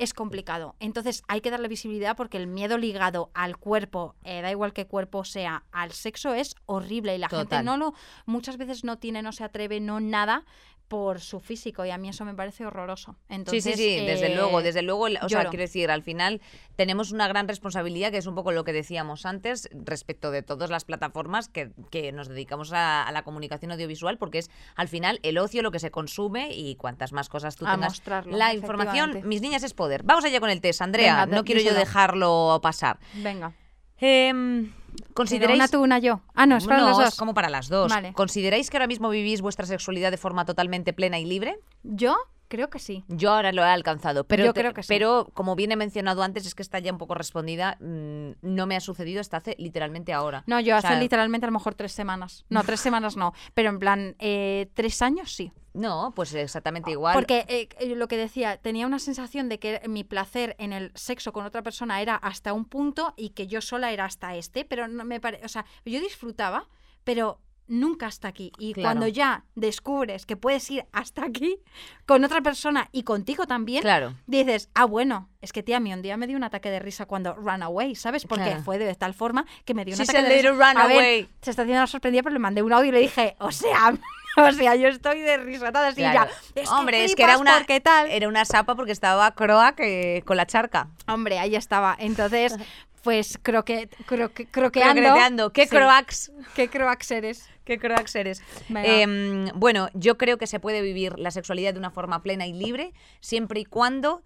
es complicado. Entonces hay que darle visibilidad porque el miedo ligado al cuerpo, eh, da igual qué cuerpo sea, al sexo es horrible y la gente no lo, muchas veces no tiene, no se atreve, no nada por su físico y a mí eso me parece horroroso. Entonces, sí, sí, sí, desde eh, luego, desde luego, o sea, quiero decir, al final tenemos una gran responsabilidad, que es un poco lo que decíamos antes, respecto de todas las plataformas que, que nos dedicamos a, a la comunicación audiovisual, porque es al final el ocio lo que se consume y cuantas más cosas tú A tengas. mostrarlo, la información, mis niñas, es poder. Vamos allá con el test, Andrea, Venga, no quiero yo dejarlo pasar. Venga. Em, Pero ¿Consideráis Una tú, una yo. Ah, no, es para no, los dos. es como para las dos. Vale. ¿Consideráis que ahora mismo vivís vuestra sexualidad de forma totalmente plena y libre? Yo creo que sí. Yo ahora lo he alcanzado, pero, Yo te- creo que sí. pero como bien he mencionado antes, es que está ya un poco respondida. mm, no me ha sucedido hasta hace literalmente ahora. No, yo O hace sea, literalmente a lo mejor tres semanas. No, tres semanas no. Pero en plan, eh, tres años sí. No, pues exactamente igual. Porque eh, lo que decía, tenía una sensación de que mi placer en el sexo con otra persona era hasta un punto y que yo sola era hasta este, pero no me pare... O sea, yo disfrutaba, pero nunca hasta aquí. Y Claro. cuando ya descubres que puedes ir hasta aquí con otra persona y contigo también, Claro. dices, ah, bueno, es que tía, a mí un día me dio un ataque de risa cuando ran away, ¿sabes? Porque Claro. fue de tal forma que me dio un She's ataque de risa. A ver, runaway. se está haciendo sorprendida, pero le mandé un audio y le dije, o sea, o sea, yo estoy de risotada así Claro. ya. Es Hombre, es que era una, tal. era una sapa porque estaba croa que, con la charca. Hombre, ahí estaba. Entonces, pues croque, croque, croqueando. Croqueteando. ¡Qué Sí. croax! ¿Qué croax eres? ¡Qué croax eres! Em, bueno, yo creo que se puede vivir la sexualidad de una forma plena y libre siempre y cuando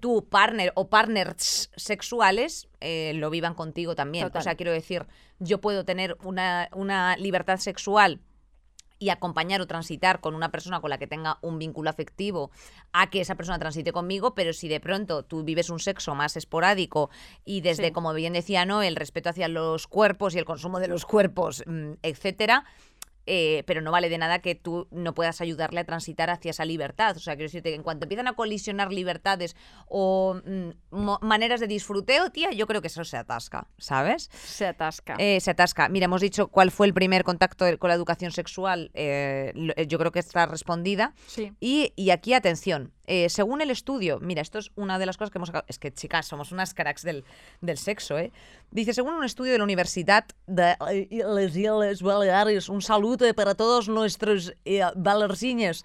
tu partner o partners sexuales eh, lo vivan contigo también. Total. O sea, quiero decir, yo puedo tener una, una libertad sexual y acompañar o transitar con una persona con la que tenga un vínculo afectivo a que esa persona transite conmigo, pero si de pronto tú vives un sexo más esporádico y desde, Sí. como bien decía, ¿no? el respeto hacia los cuerpos y el consumo de los cuerpos, mm, etcétera, eh, pero no vale de nada que tú no puedas ayudarle a transitar hacia esa libertad. O sea, quiero decirte que en cuanto empiezan a colisionar libertades o mm, maneras de disfruteo, tía, yo creo que eso se atasca, ¿sabes? Se atasca. Eh, se atasca. Mira, hemos dicho cuál fue el primer contacto con la educación sexual. eh, yo creo que está respondida. sí. Y, y aquí, atención, eh, según el estudio, mira, esto es una de las cosas que hemos sacado. Es que, chicas, somos unas cracks del, del sexo, ¿eh? Dice, según un estudio de la Universidad de les Baleares, un saludo para todos nuestros eh.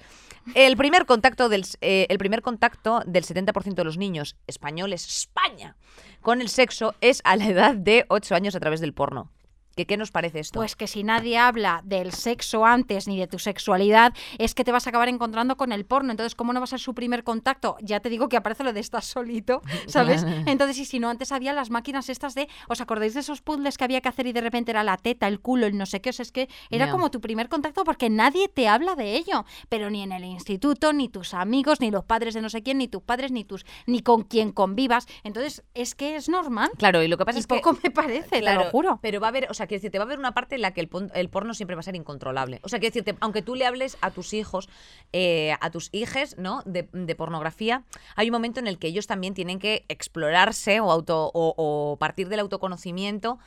El primer contacto del, eh, el primer contacto del 70% de los niños españoles, España, con el sexo es a la edad de 8 años a través del porno. ¿Qué, qué nos parece esto? Pues que si nadie habla del sexo antes ni de tu sexualidad, es que te vas a acabar encontrando con el porno. Entonces, ¿cómo no va a ser su primer contacto? Ya te digo que aparece lo de estar solito, ¿sabes? Entonces, y si no, antes había las máquinas estas de. ¿Os acordáis de esos puzzles que había que hacer y de repente era la teta, el culo, el no sé qué? O sea, es que era como tu primer contacto porque nadie te habla de ello. Pero ni en el instituto, ni tus amigos, ni los padres de no sé quién, ni tus padres, ni tus ni con quien convivas. Entonces, es que es normal. Claro, y lo que pasa Y es que poco me parece, te lo juro. Pero va a haber, o sea, quiero decirte, va a haber una parte en la que el, porno siempre va a ser incontrolable. O sea, quiero decirte, aunque tú le hables a tus hijos, eh, a tus hijes, ¿no? De, pornografía, hay un momento en el que ellos también tienen que explorarse o, auto, o, partir del autoconocimiento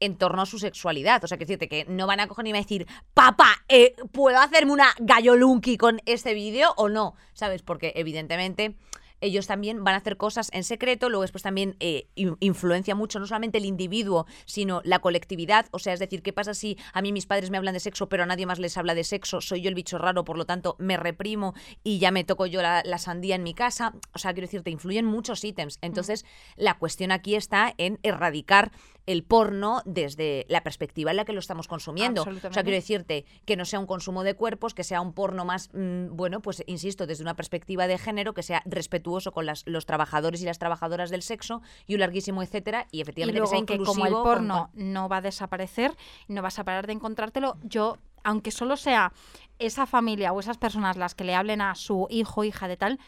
en torno a su sexualidad. O sea, quiero decirte que no van a coger ni van a decir, papá, eh, ¿puedo hacerme una gallolunki con este vídeo o no? ¿Sabes? Porque evidentemente ellos también van a hacer cosas en secreto, luego después también eh, in- influencia mucho no solamente el individuo, sino la colectividad, o sea, es decir, ¿qué pasa si a mí mis padres me hablan de sexo, pero a nadie más les habla de sexo? Soy yo el bicho raro, por lo tanto me reprimo y ya me toco yo la, la sandía en mi casa. O sea, quiero decirte, influyen muchos ítems. Entonces, la cuestión aquí está en erradicar el porno desde la perspectiva en la que lo estamos consumiendo. O sea, quiero decirte que no sea un consumo de cuerpos, que sea un porno más, mm, bueno, pues insisto, desde una perspectiva de género, que sea respetuoso con las- los trabajadores y las trabajadoras del sexo y un larguísimo etcétera, y Y efectivamente que sea inclusivo. como el con- porno no va a desaparecer, no vas a parar de encontrártelo, yo, aunque solo sea esa familia o esas personas las que le hablen a su hijo, hija de tal,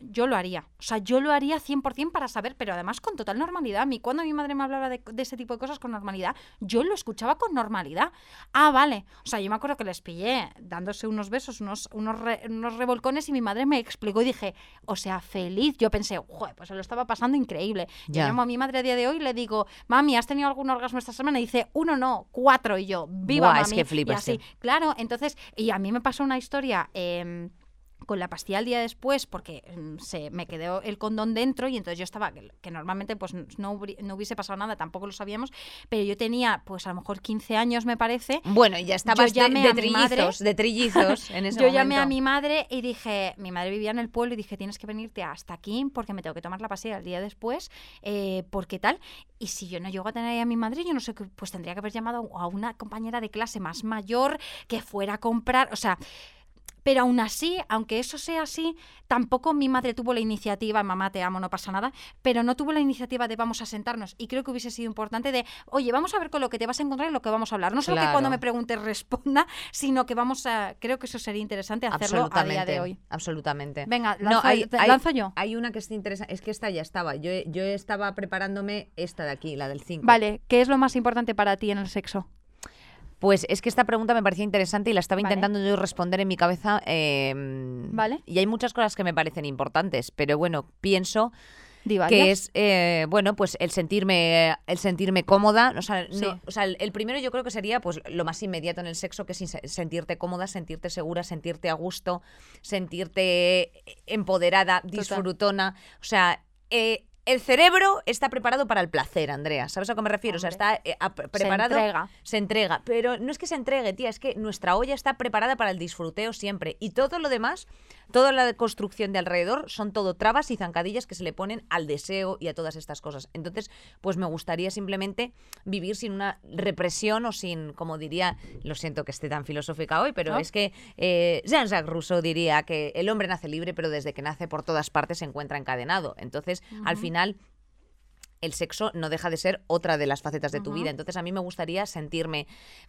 yo lo haría. O sea, yo lo haría 100% para saber, pero además con total normalidad. A mí, cuando mi madre me hablaba de, de ese tipo de cosas con normalidad, yo lo escuchaba con normalidad. Ah, vale. O sea, yo me acuerdo que les pillé dándose unos besos, unos, unos, re- unos revolcones y mi madre me explicó y dije, o sea, feliz. Yo pensé, joder, pues se lo estaba pasando increíble. Yo llamo a mi madre a día de hoy y le digo, mami, ¿has tenido algún orgasmo esta semana? Y dice, uno no, cuatro. Y yo, viva Buah, es mami. que y flipas, así. Claro, entonces, y a mí me pasó una historia. em, con la pastilla al día después porque mm, se me quedó el condón dentro y entonces yo estaba que, normalmente pues no, no hubiese pasado nada tampoco lo sabíamos pero yo tenía pues a lo mejor 15 años me parece Bueno, y ya estabas de, llamé de mi madre. trillizos, de trillizos en ese yo llamé a mi madre y dije, mi madre vivía en el pueblo y dije, tienes que venirte hasta aquí porque me tengo que tomar la pastilla el día después, eh, porque tal. Y si yo no llego a tener ahí a mi madre, yo no sé, qué, pues tendría que haber llamado a una compañera de clase más mayor que fuera a comprar, o sea... Pero aún así, aunque eso sea así, tampoco mi madre tuvo la iniciativa, mamá te amo, no pasa nada, pero no tuvo la iniciativa de vamos a sentarnos. Y creo que hubiese sido importante de, oye, vamos a ver con lo que te vas a encontrar y lo que vamos a hablar. No solo que cuando me preguntes responda, sino que vamos a, creo que eso sería interesante hacerlo a día de hoy. Absolutamente. Venga, No, lanzo, hay- te- hay- lanzo yo. Hay una que está interesante, es que esta ya estaba. Yo, yo estaba preparándome esta de aquí, la del 5. Vale, ¿qué es lo más importante para ti en el sexo? Pues es que esta pregunta me parecía interesante y la estaba Vale. intentando yo responder en mi cabeza. eh, Vale. Y hay muchas cosas que me parecen importantes, pero bueno, pienso que es eh, bueno pues el sentirme el sentirme cómoda o sea, no- o sea, el, el primero yo creo que sería pues lo más inmediato en el sexo que es sentirte cómoda sentirte segura sentirte a gusto sentirte empoderada disfrutona o sea eh, el cerebro está preparado para el placer, Andrea. ¿Sabes a qué me refiero? O sea, está eh, a- preparado. Se entrega. se entrega. Pero no es que se entregue, tía, es que nuestra olla está preparada para el disfruteo siempre. Y todo lo demás, toda la construcción de alrededor, son todo trabas y zancadillas que se le ponen al deseo y a todas estas cosas. Entonces, pues me gustaría simplemente vivir sin una represión o sin, como diría, lo siento que esté tan filosófica hoy, pero ¿No? es que eh, Jean-Jacques Rousseau diría que el hombre nace libre, pero desde que nace por todas partes se encuentra encadenado. Entonces, al final final el sexo no deja de ser otra de las facetas de tu vida. Entonces a mí me gustaría sentirme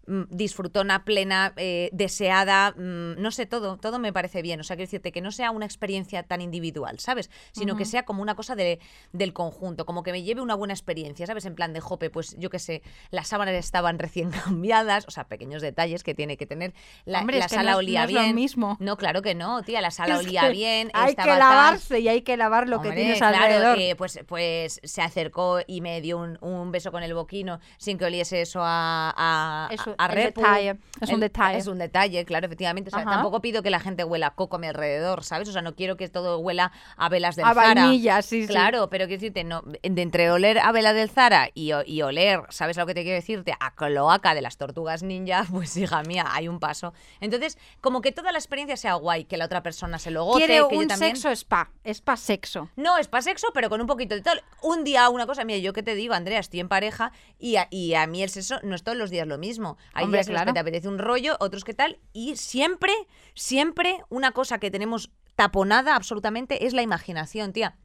mm, disfrutona, plena, eh, deseada, mm, no sé, todo, todo me parece bien. O sea, quiero decirte que no sea una experiencia tan individual, ¿sabes? Sino que sea como una cosa de, del conjunto, como que me lleve una buena experiencia, ¿sabes? En plan de jope, pues yo qué sé, las sábanas estaban recién cambiadas, o sea, pequeños detalles que tiene que tener. La, Hombre, la es que sala no olía no es lo bien. mismo. No, claro que no, tía, la sala Es olía bien, Hay que lavarse y hay que lavar lo que tienes claro, alrededor. eh, pues, pues se acercó y me dio un, un beso con el boquino sin que oliese eso a, a, Es un- a el repu. detalle, es un detalle. Es un detalle, claro, efectivamente. O sea, tampoco pido que la gente huela a coco a mi alrededor, ¿sabes? O sea, no quiero que todo huela a velas del a Zara. vainilla, sí, sí. Claro, pero quiero decirte, no, de entre oler a vela del Zara y, y oler, ¿sabes lo que te quiero decirte? A cloaca de las tortugas ninja, pues hija mía, hay un paso. Entonces, como que toda la experiencia sea guay, que la otra persona se lo goce, Quiere que yo un también. sexo spa, spa sexo. No, es para sexo, pero con un poquito de tal. Un día una cosa, mira, yo que te digo, Andrea, estoy en pareja y a, y a mí el sexo no es todos los días lo mismo. Hay Hombre, días los que claro. te apetece un rollo, otros que tal. Y siempre, siempre una cosa que tenemos taponada absolutamente es la imaginación, tía.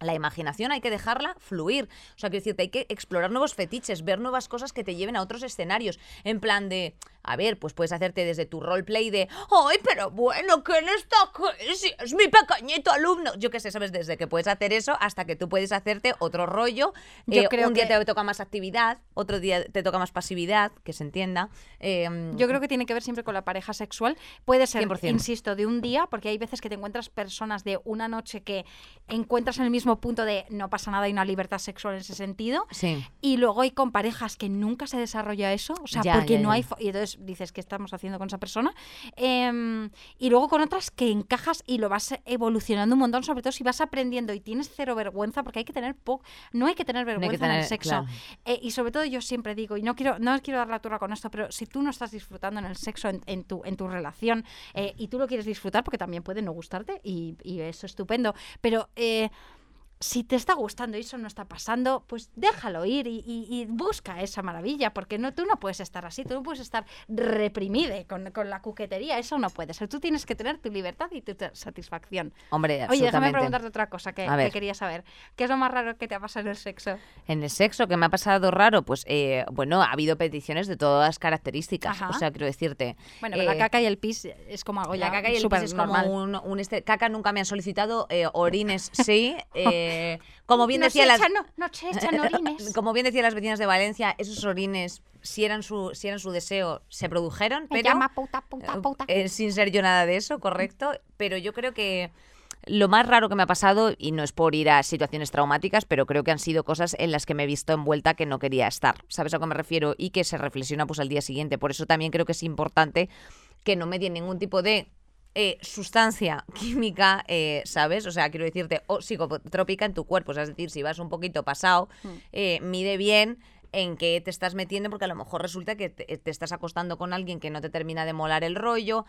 La imaginación hay que dejarla fluir. O sea, quiero decirte, hay que explorar nuevos fetiches, ver nuevas cosas que te lleven a otros escenarios. En plan de, a ver, pues puedes hacerte desde tu roleplay de, ay, pero bueno, ¿quién está aquí? Si es mi pequeñito alumno. Yo qué sé, ¿sabes? Desde que puedes hacer eso hasta que tú puedes hacerte otro rollo. Yo Eh, creo un día que- te toca más actividad, otro día te toca más pasividad, que se entienda. Eh, Yo creo que tiene que ver siempre con la pareja sexual. Puede ser, 100%. insisto, de un día, porque hay veces que te encuentras personas de una noche que encuentras en el mismo punto de no pasa nada y una libertad sexual en ese sentido. Sí. Y luego hay con parejas que nunca se desarrolla eso, o sea, Ya, porque ya, no hay... Y entonces dices, ¿qué estamos haciendo con esa persona? Em, y luego con otras que encajas y lo vas evolucionando un montón, sobre todo si vas aprendiendo y tienes cero vergüenza, porque hay que tener poco... No hay que tener No vergüenza en el sexo. claro. Eh, y sobre todo yo siempre digo, y no quiero, no quiero dar la turra con esto, pero si tú no estás disfrutando en el sexo, en, en tu, en tu relación, eh, y tú lo quieres disfrutar, porque también puede no gustarte, y, y eso es estupendo, pero... eh, si te está gustando y eso no está pasando, pues déjalo ir y, y- y busca esa maravilla, porque no, tú no puedes estar así, tú no puedes estar reprimida con, con la cuquetería, eso no puede ser. Tú tienes que tener tu libertad y tu satisfacción. Hombre, Oye, déjame preguntarte otra cosa que, quería saber. ¿Qué es lo más raro que te ha pasado en el sexo? En el sexo, que me ha pasado raro, pues eh, bueno, ha habido peticiones de todas características. Ajá. O sea, quiero decirte. Bueno, la eh, caca y el pis es como algo La ya caca y el pis es como un, un este, caca nunca me han solicitado, eh, orines sí. eh, como bien Nos decía las echan, no, nos echan orines. como bien decían las vecinas de Valencia, esos orines, si eran su, si eran su deseo, se produjeron, Me pero llama puta, puta, eh, puta. eh, sin ser yo nada de eso, correcto. Pero yo creo que lo más raro que me ha pasado, y no es por ir a situaciones traumáticas, pero creo que han sido cosas en las que me he visto envuelta que no quería estar. ¿Sabes a qué me refiero? Y que se reflexiona pues al día siguiente. Por eso también creo que es importante que no me den ningún tipo de eh, sustancia química, eh, ¿sabes? O sea, quiero decirte, o psicotrópica en tu cuerpo. O sea, es decir, si vas un poquito pasado, eh, mide bien en qué te estás metiendo, porque a lo mejor resulta que te, te estás acostando con alguien que no te termina de molar el rollo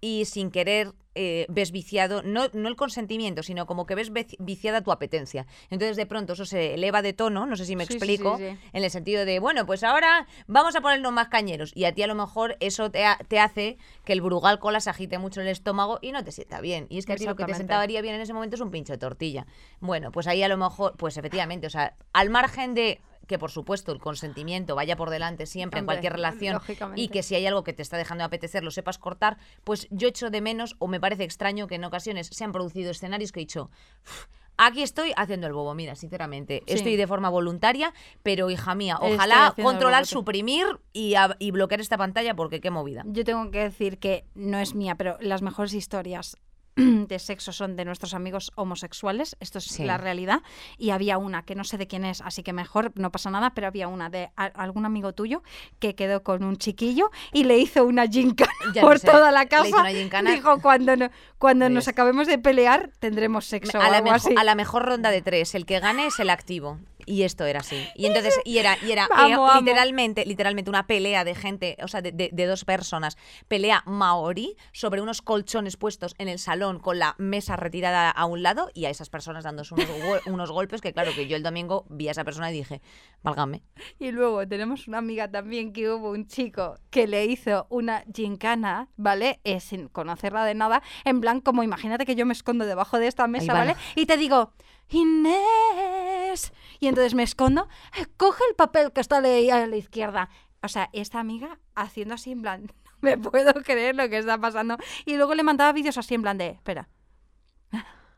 y sin querer eh, ves viciado, no, no el consentimiento, sino como que ves viciada tu apetencia. Entonces de pronto eso se eleva de tono, no sé si me Sí, explico, sí, sí. en el sentido de, bueno, pues ahora vamos a ponernos más cañeros. Y a ti a lo mejor eso te, ha- te hace que el brugal cola se agite mucho en el estómago y no te sienta bien. Y es que a ti lo que te sentaría bien en ese momento es un pincho de tortilla. Bueno, pues ahí a lo mejor, pues efectivamente, o sea, al margen de que por supuesto el consentimiento vaya por delante siempre en cualquier relación y que si hay algo que te está dejando de apetecer lo sepas cortar, pues yo echo de menos o me parece extraño que en ocasiones se han producido escenarios que he dicho, "Uf, aquí estoy haciendo el bobo, mira, sinceramente, Sí. estoy de forma voluntaria, pero hija mía, ojalá controlar, suprimir y, a- y bloquear esta pantalla porque qué movida. Yo tengo que decir que no es mía, pero las mejores historias de sexo son de nuestros amigos homosexuales, esto es Sí. la realidad, y había una que no sé de quién es, así que mejor no pasa nada, pero había una de algún amigo tuyo que quedó con un chiquillo y le hizo una gincana Ya por sé, toda la casa. Dijo, cuando, no- cuando nos Ves. acabemos de pelear tendremos sexo o a, la algo mejo- así. a la mejor ronda de tres, el que gane es el activo. Y esto era así. Y entonces, y era, y era Amo, amo. literalmente, literalmente una pelea de gente, o sea, de, de- de dos personas. Pelea maori sobre unos colchones puestos en el salón con la mesa retirada a un lado y a esas personas dándose unos, unos golpes que, claro, que yo el domingo vi a esa persona y dije, válgame. Y luego tenemos una amiga también que hubo un chico que le hizo una gincana, ¿vale? Eh, sin conocerla de nada, en plan como imagínate que yo me escondo debajo de esta mesa, va. ¿vale? Y te digo, Inés. Y entonces me escondo, "Eh, coge el papel que está ahí a la izquierda. O sea, esta amiga haciendo así en plan, no me puedo creer lo que está pasando. Y luego le mandaba vídeos así en plan de, espera.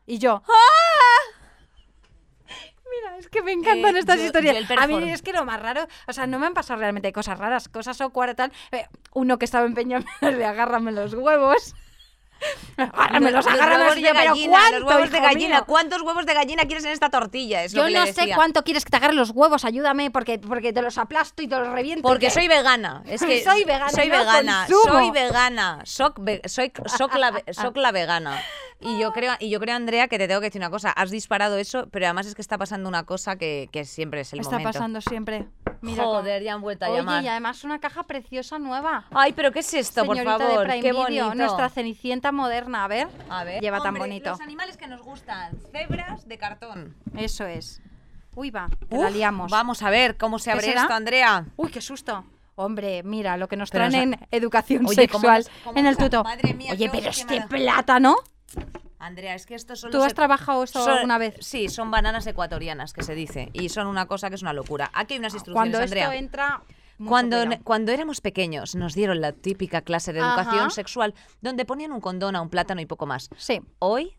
Y yo, ¡ah! Mira, es que me encantan Eh, estas yo- historias. yo A mí es que lo más raro, o sea, no me han pasado realmente cosas raras, cosas o tal. Eh, uno que estaba empeñado de agárrame los huevos. Agárrame los, Los agárrame huevos los, yo, pero gallina, los ¿cuánto, huevos de gallina. mío? ¿Cuántos huevos de gallina quieres en esta tortilla? Es lo Yo que le no sé decía. cuánto quieres que te agarre los huevos, ayúdame, porque, porque te los aplasto y te los reviento. Porque soy vegana. Es que Soy vegana, Soy vegana. Soy vegana. Ve- soy, soc la, soc la vegana. Y yo creo, y yo creo, Andrea, que te tengo que decir una cosa. Has disparado eso, pero además es que está pasando una cosa que, que siempre es el Está momento. pasando siempre. Mira Joder, ya han vuelto a Oye, llamar. y además una caja preciosa nueva. Ay, pero ¿qué es esto, por Señorita favor? de Prime Qué Video, bonito. nuestra cenicienta moderna, a ver. A ver. Lleva tan bonito. Los animales que nos gustan. Cebras de cartón. Eso es. Uy, va, Uf, la liamos. Vamos a ver cómo se ¿Qué abre esto, Andrea. Uy, qué susto. Hombre, mira lo que nos Pero traen nos en educación Oye, ¿cómo sexual nos- cómo en el tuto. Madre mía, Oye, pero este da. plátano. Andrea, es que estos son ¿Tú has trabajado esto Son- alguna vez? Sí, son bananas ecuatorianas que se dice. Y son una cosa que es una locura. Aquí hay unas instrucciones, Cuando Andrea. esto entra. Cuando, cuidado. cuando éramos pequeños nos dieron la típica clase de educación Ajá. sexual donde ponían un condón a un plátano y poco más. Sí. Hoy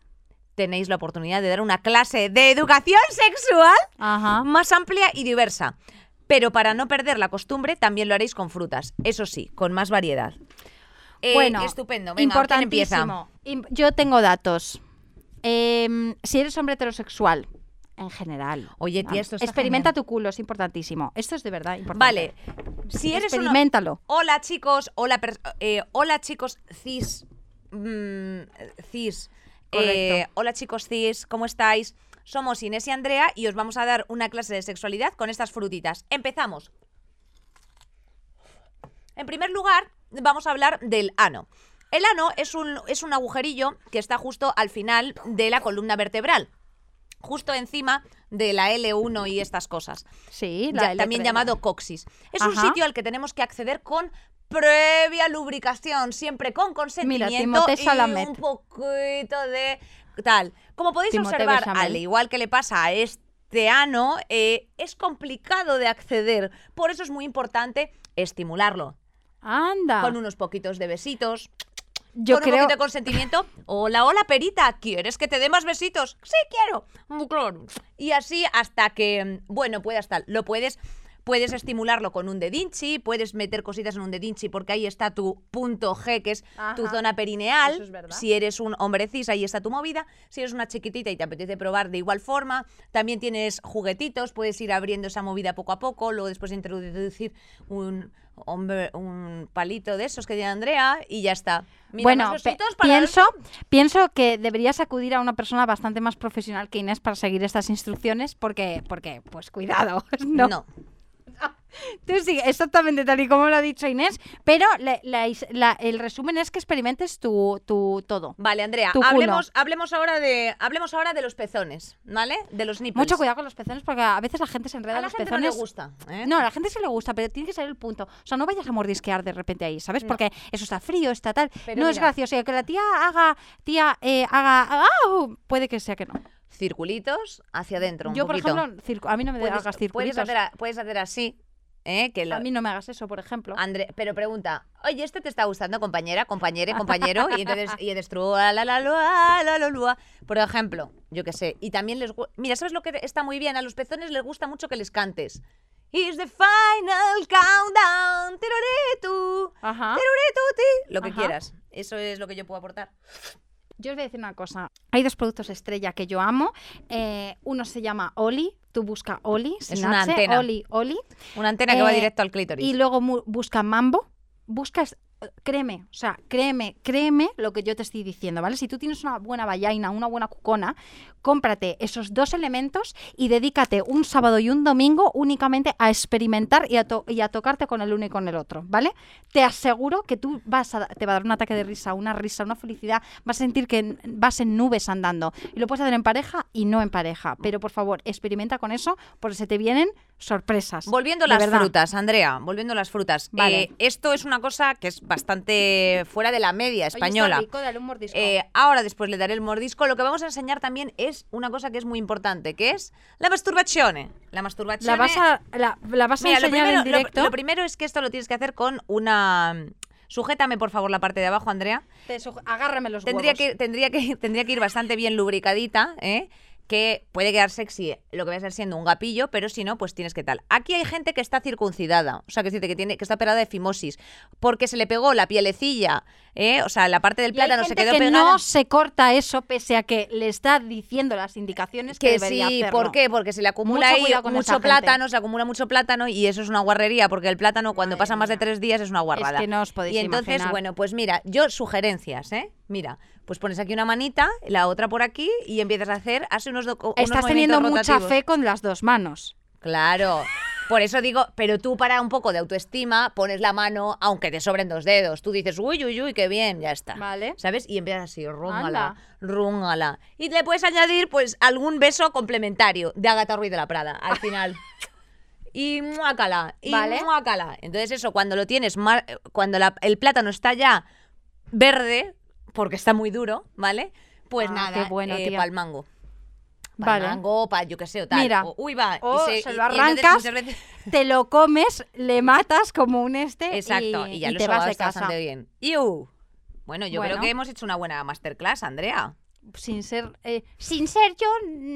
tenéis la oportunidad de dar una clase de educación sexual Ajá. más amplia y diversa. Pero para no perder la costumbre también lo haréis con frutas. Eso sí, con más variedad. Eh, bueno, estupendo. Venga, ¿quién empieza? Yo tengo datos. Em, si eres hombre heterosexual, en general. Oye, tía, esto está Experimenta genial. tu culo, es importantísimo. Esto es de verdad importante. Vale. Si eres uno- Experimentalo. Hola chicos, hola, eh, hola chicos cis, mm, cis. Eh, hola chicos cis, ¿cómo estáis? Somos Inés y Andrea y os vamos a dar una clase de sexualidad con estas frutitas. Empezamos. En primer lugar, vamos a hablar del ano. El ano es un, es un agujerillo que está justo al final de la columna vertebral, justo encima de la L1 y estas cosas Sí, ya- la también L3. llamado coxis. Es un sitio al que tenemos que acceder con previa lubricación, siempre con consentimiento Timothée y un poquito de tal. Como podéis Timothée observar, Bechamel. al igual que le pasa a este ano, eh, es complicado de acceder. Por eso es muy importante estimularlo Anda. con unos poquitos de besitos, Yo con un poquito de consentimiento. Hola, hola, perita, ¿quieres que te dé más besitos? Sí, quiero. Mm. Y así hasta que, mm, bueno, puedas tal. Lo puedes, puedes estimularlo con un dedinchi, puedes meter cositas en un dedinchi porque ahí está tu punto G, que es tu zona perineal. Eso es verdad. Si eres un hombre cis, ahí está tu movida. Si eres una chiquitita y te apetece probar de igual forma, también tienes juguetitos, puedes ir abriendo esa movida poco a poco, luego después introducir un hombre, un palito de esos que tiene Andrea y ya está. Mira, bueno, pienso, pienso que deberías acudir a una persona bastante más profesional que Inés para seguir estas instrucciones porque, porque pues cuidado. No. No. Tú sí, exactamente tal y como lo ha dicho Inés, pero la- la is- la- el resumen es que experimentes tu, tu todo. Vale, Andrea, hablemos, hablemos ahora de hablemos ahora de los pezones, ¿vale? De los nipples. Mucho cuidado con los pezones porque a veces la gente se enreda A la los gente no le pezones. gusta, ¿eh? No, a la gente sí le gusta, pero tiene que ser el punto. O sea, no vayas a mordisquear de repente ahí, ¿sabes? No. Porque eso está frío, está tal. Pero no es gracioso. Y que la tía haga, tía, eh, haga, ¡au! puede que sea que no. Circulitos hacia adentro, un Yo, por poquito. ejemplo, circo- a mí no me puedes, hagas puedes circulitos. hacer, a- puedes hacer así, ¿eh? Que lo- A mí no me hagas eso, por ejemplo. Andre- pero pregunta, oye, ¿este te está gustando, compañera, compañere, compañero? Y entonces, y entonces tú, la, la, la, la, la, la, por ejemplo, yo qué sé, y también les Mira, ¿sabes lo que está muy bien? A los pezones les gusta mucho que les cantes. It's the final countdown, Ajá. tirurituti, lo que Ajá. quieras. Eso es lo que yo puedo aportar. Yo os voy a decir una cosa. Hay dos productos estrella que yo amo. Eh, uno se llama Oli. Tú busca Oli. sin Es una H, antena. Oli, Oli. Una antena que va Eh, directo al clítoris. Y luego busca Mambo. Buscas, créeme, o sea, créeme, créeme lo que yo te estoy diciendo, ¿vale? Si tú tienes una buena vallaina, una buena cucona, cómprate esos dos elementos y dedícate un sábado y un domingo únicamente a experimentar y a, y a tocarte con el uno y con el otro, ¿vale? Te aseguro que tú vas a, te va a dar un ataque de risa, una risa, una felicidad, vas a sentir que vas en nubes andando. Y lo puedes hacer en pareja y no en pareja, pero por favor, experimenta con eso porque se te vienen sorpresas. Volviendo a las verdad. frutas, Andrea, volviendo a las frutas. Vale. Eh, esto es una cosa que es bastante fuera de la media española. Eh, ahora después le daré el mordisco. Lo que vamos a enseñar también es una cosa que es muy importante, que es la masturbazione. La masturbazione. la vas a, la, la vas a Mira, lo enseñar primero, en directo. lo primero es que esto lo tienes que hacer con una... Sujétame, por favor, la parte de abajo, Andrea. Te agárrame los Tendría huevos. que, tendría, que, tendría que ir bastante bien lubricadita, ¿eh? Que puede quedar sexy lo que va a ser siendo un gapillo, pero si no, pues tienes que tal. Aquí hay gente que está circuncidada, o sea, que, dice que, tiene, que está operada de fimosis, porque se le pegó la pielecilla, ¿eh? o sea, la parte del Y hay plátano se quedó que pegada. no se corta eso pese a que le está diciendo las indicaciones que, Que debería sí, hacerlo. ¿por qué? Porque se le acumula Mucho ahí con mucho gente. plátano, se acumula mucho plátano y eso es una guarrería, porque el plátano cuando Madre pasa más de tres días es una guarrada. que no os podéis y entonces, imaginar. bueno, pues mira, yo sugerencias, ¿eh? Mira, pues pones aquí una manita, la otra por aquí y empiezas a hacer, hace unos, unos Estás teniendo mucha fe con las dos manos. Claro. Por eso digo, pero tú para un poco de autoestima pones la mano, aunque te sobren dos dedos. Tú dices, uy, uy, uy, qué bien, ya está. Vale. ¿Sabes? Y empiezas así, rúngala, rúngala. Y le puedes añadir, pues, algún beso complementario de Agatha Ruiz de la Prada al final. Y muácala, y Vale. muácala. Entonces eso, cuando lo tienes, cuando la- el plátano está ya verde, porque está muy duro, ¿vale? Pues Ah, nada, qué bueno, eh, tía. pa'l mango. Pa'l Vale. mango, pa' yo qué sé, o tal. Mira. O- uy, va. y O se, se y- lo y arrancas, veces- Te lo comes, le matas como un este Exacto, y, y, ya y lo te vas de casa. bastante bien. ¡Iu! Bueno, yo creo que hemos hecho una buena masterclass, Andrea. Sin ser, eh, sin ser yo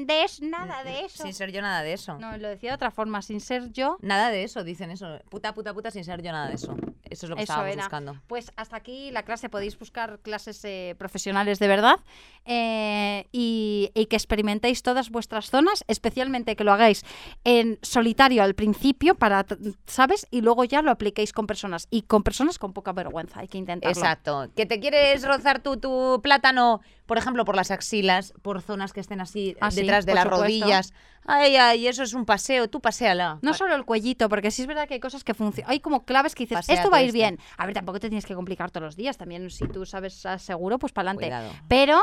de es- nada de eso. Sin ser yo nada de eso. No, lo decía de otra forma, sin ser yo. Nada de eso, dicen eso. Puta, puta, puta, sin ser yo nada de eso. Eso es lo que Eso estábamos era. buscando. Pues hasta aquí la clase, podéis buscar clases eh, profesionales de verdad eh, y, y que experimentéis todas vuestras zonas, especialmente que lo hagáis en solitario al principio, para, ¿sabes? Y luego ya lo apliquéis con personas y con personas con poca vergüenza, hay que intentarlo. Exacto. Que te quieres rozar tú tu plátano, por ejemplo, por las axilas, por zonas que estén así Ah, sí, detrás de las supuesto. rodillas. Ay, ay, eso es un paseo, tú paséala. No solo el cuellito, porque sí es verdad que hay cosas que funcionan. Hay como claves que dices, esto va a ir bien. A ver, tampoco te tienes que complicar todos los días. También si tú sabes seguro, pues para adelante. Pero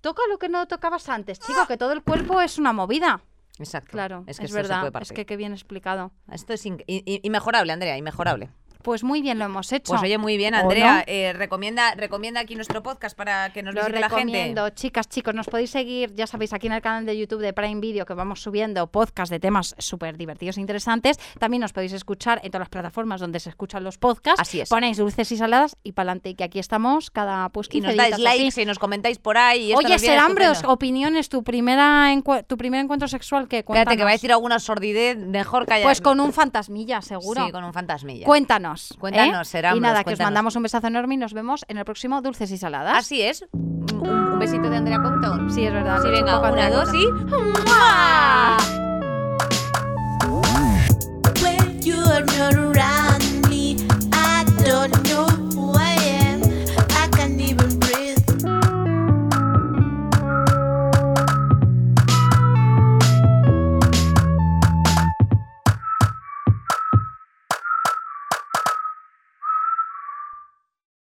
toca lo que no tocabas antes, chico, que todo el cuerpo es una movida. Exacto. Claro, es es, que se verdad. Es que qué bien explicado. Esto es in- inmejorable, Andrea, inmejorable. Pues muy bien lo hemos hecho. Pues oye, muy bien, ¿O Andrea. no? Eh, recomienda, recomienda aquí nuestro podcast para que nos Lo visite la gente. chicas, chicos, nos podéis seguir, ya sabéis, aquí en el canal de YouTube de Prime Video que vamos subiendo podcast de temas súper divertidos e interesantes. También nos podéis escuchar en todas las plataformas donde se escuchan los podcasts. Así es. Ponéis dulces y saladas y para adelante, que aquí estamos cada pues Y 15 nos dais así. likes y nos comentáis por ahí. y Oye, estupendo. opiniones, tu primera tu primer encuentro sexual que Espérate, que va a decir alguna sordidez, mejor callar. Pues con un fantasmilla, seguro. Sí, con un fantasmilla. Cuéntanos. Cuéntanos. ¿eh? Cuéntanos, será. Y nada, que os mandamos un besazo enorme y nos vemos en el próximo Dulces y Saladas. Así es. Un, besito de Andrea Compton. Sí, es verdad. Sí, venga, un una, dos ¡Mua! When not around me, I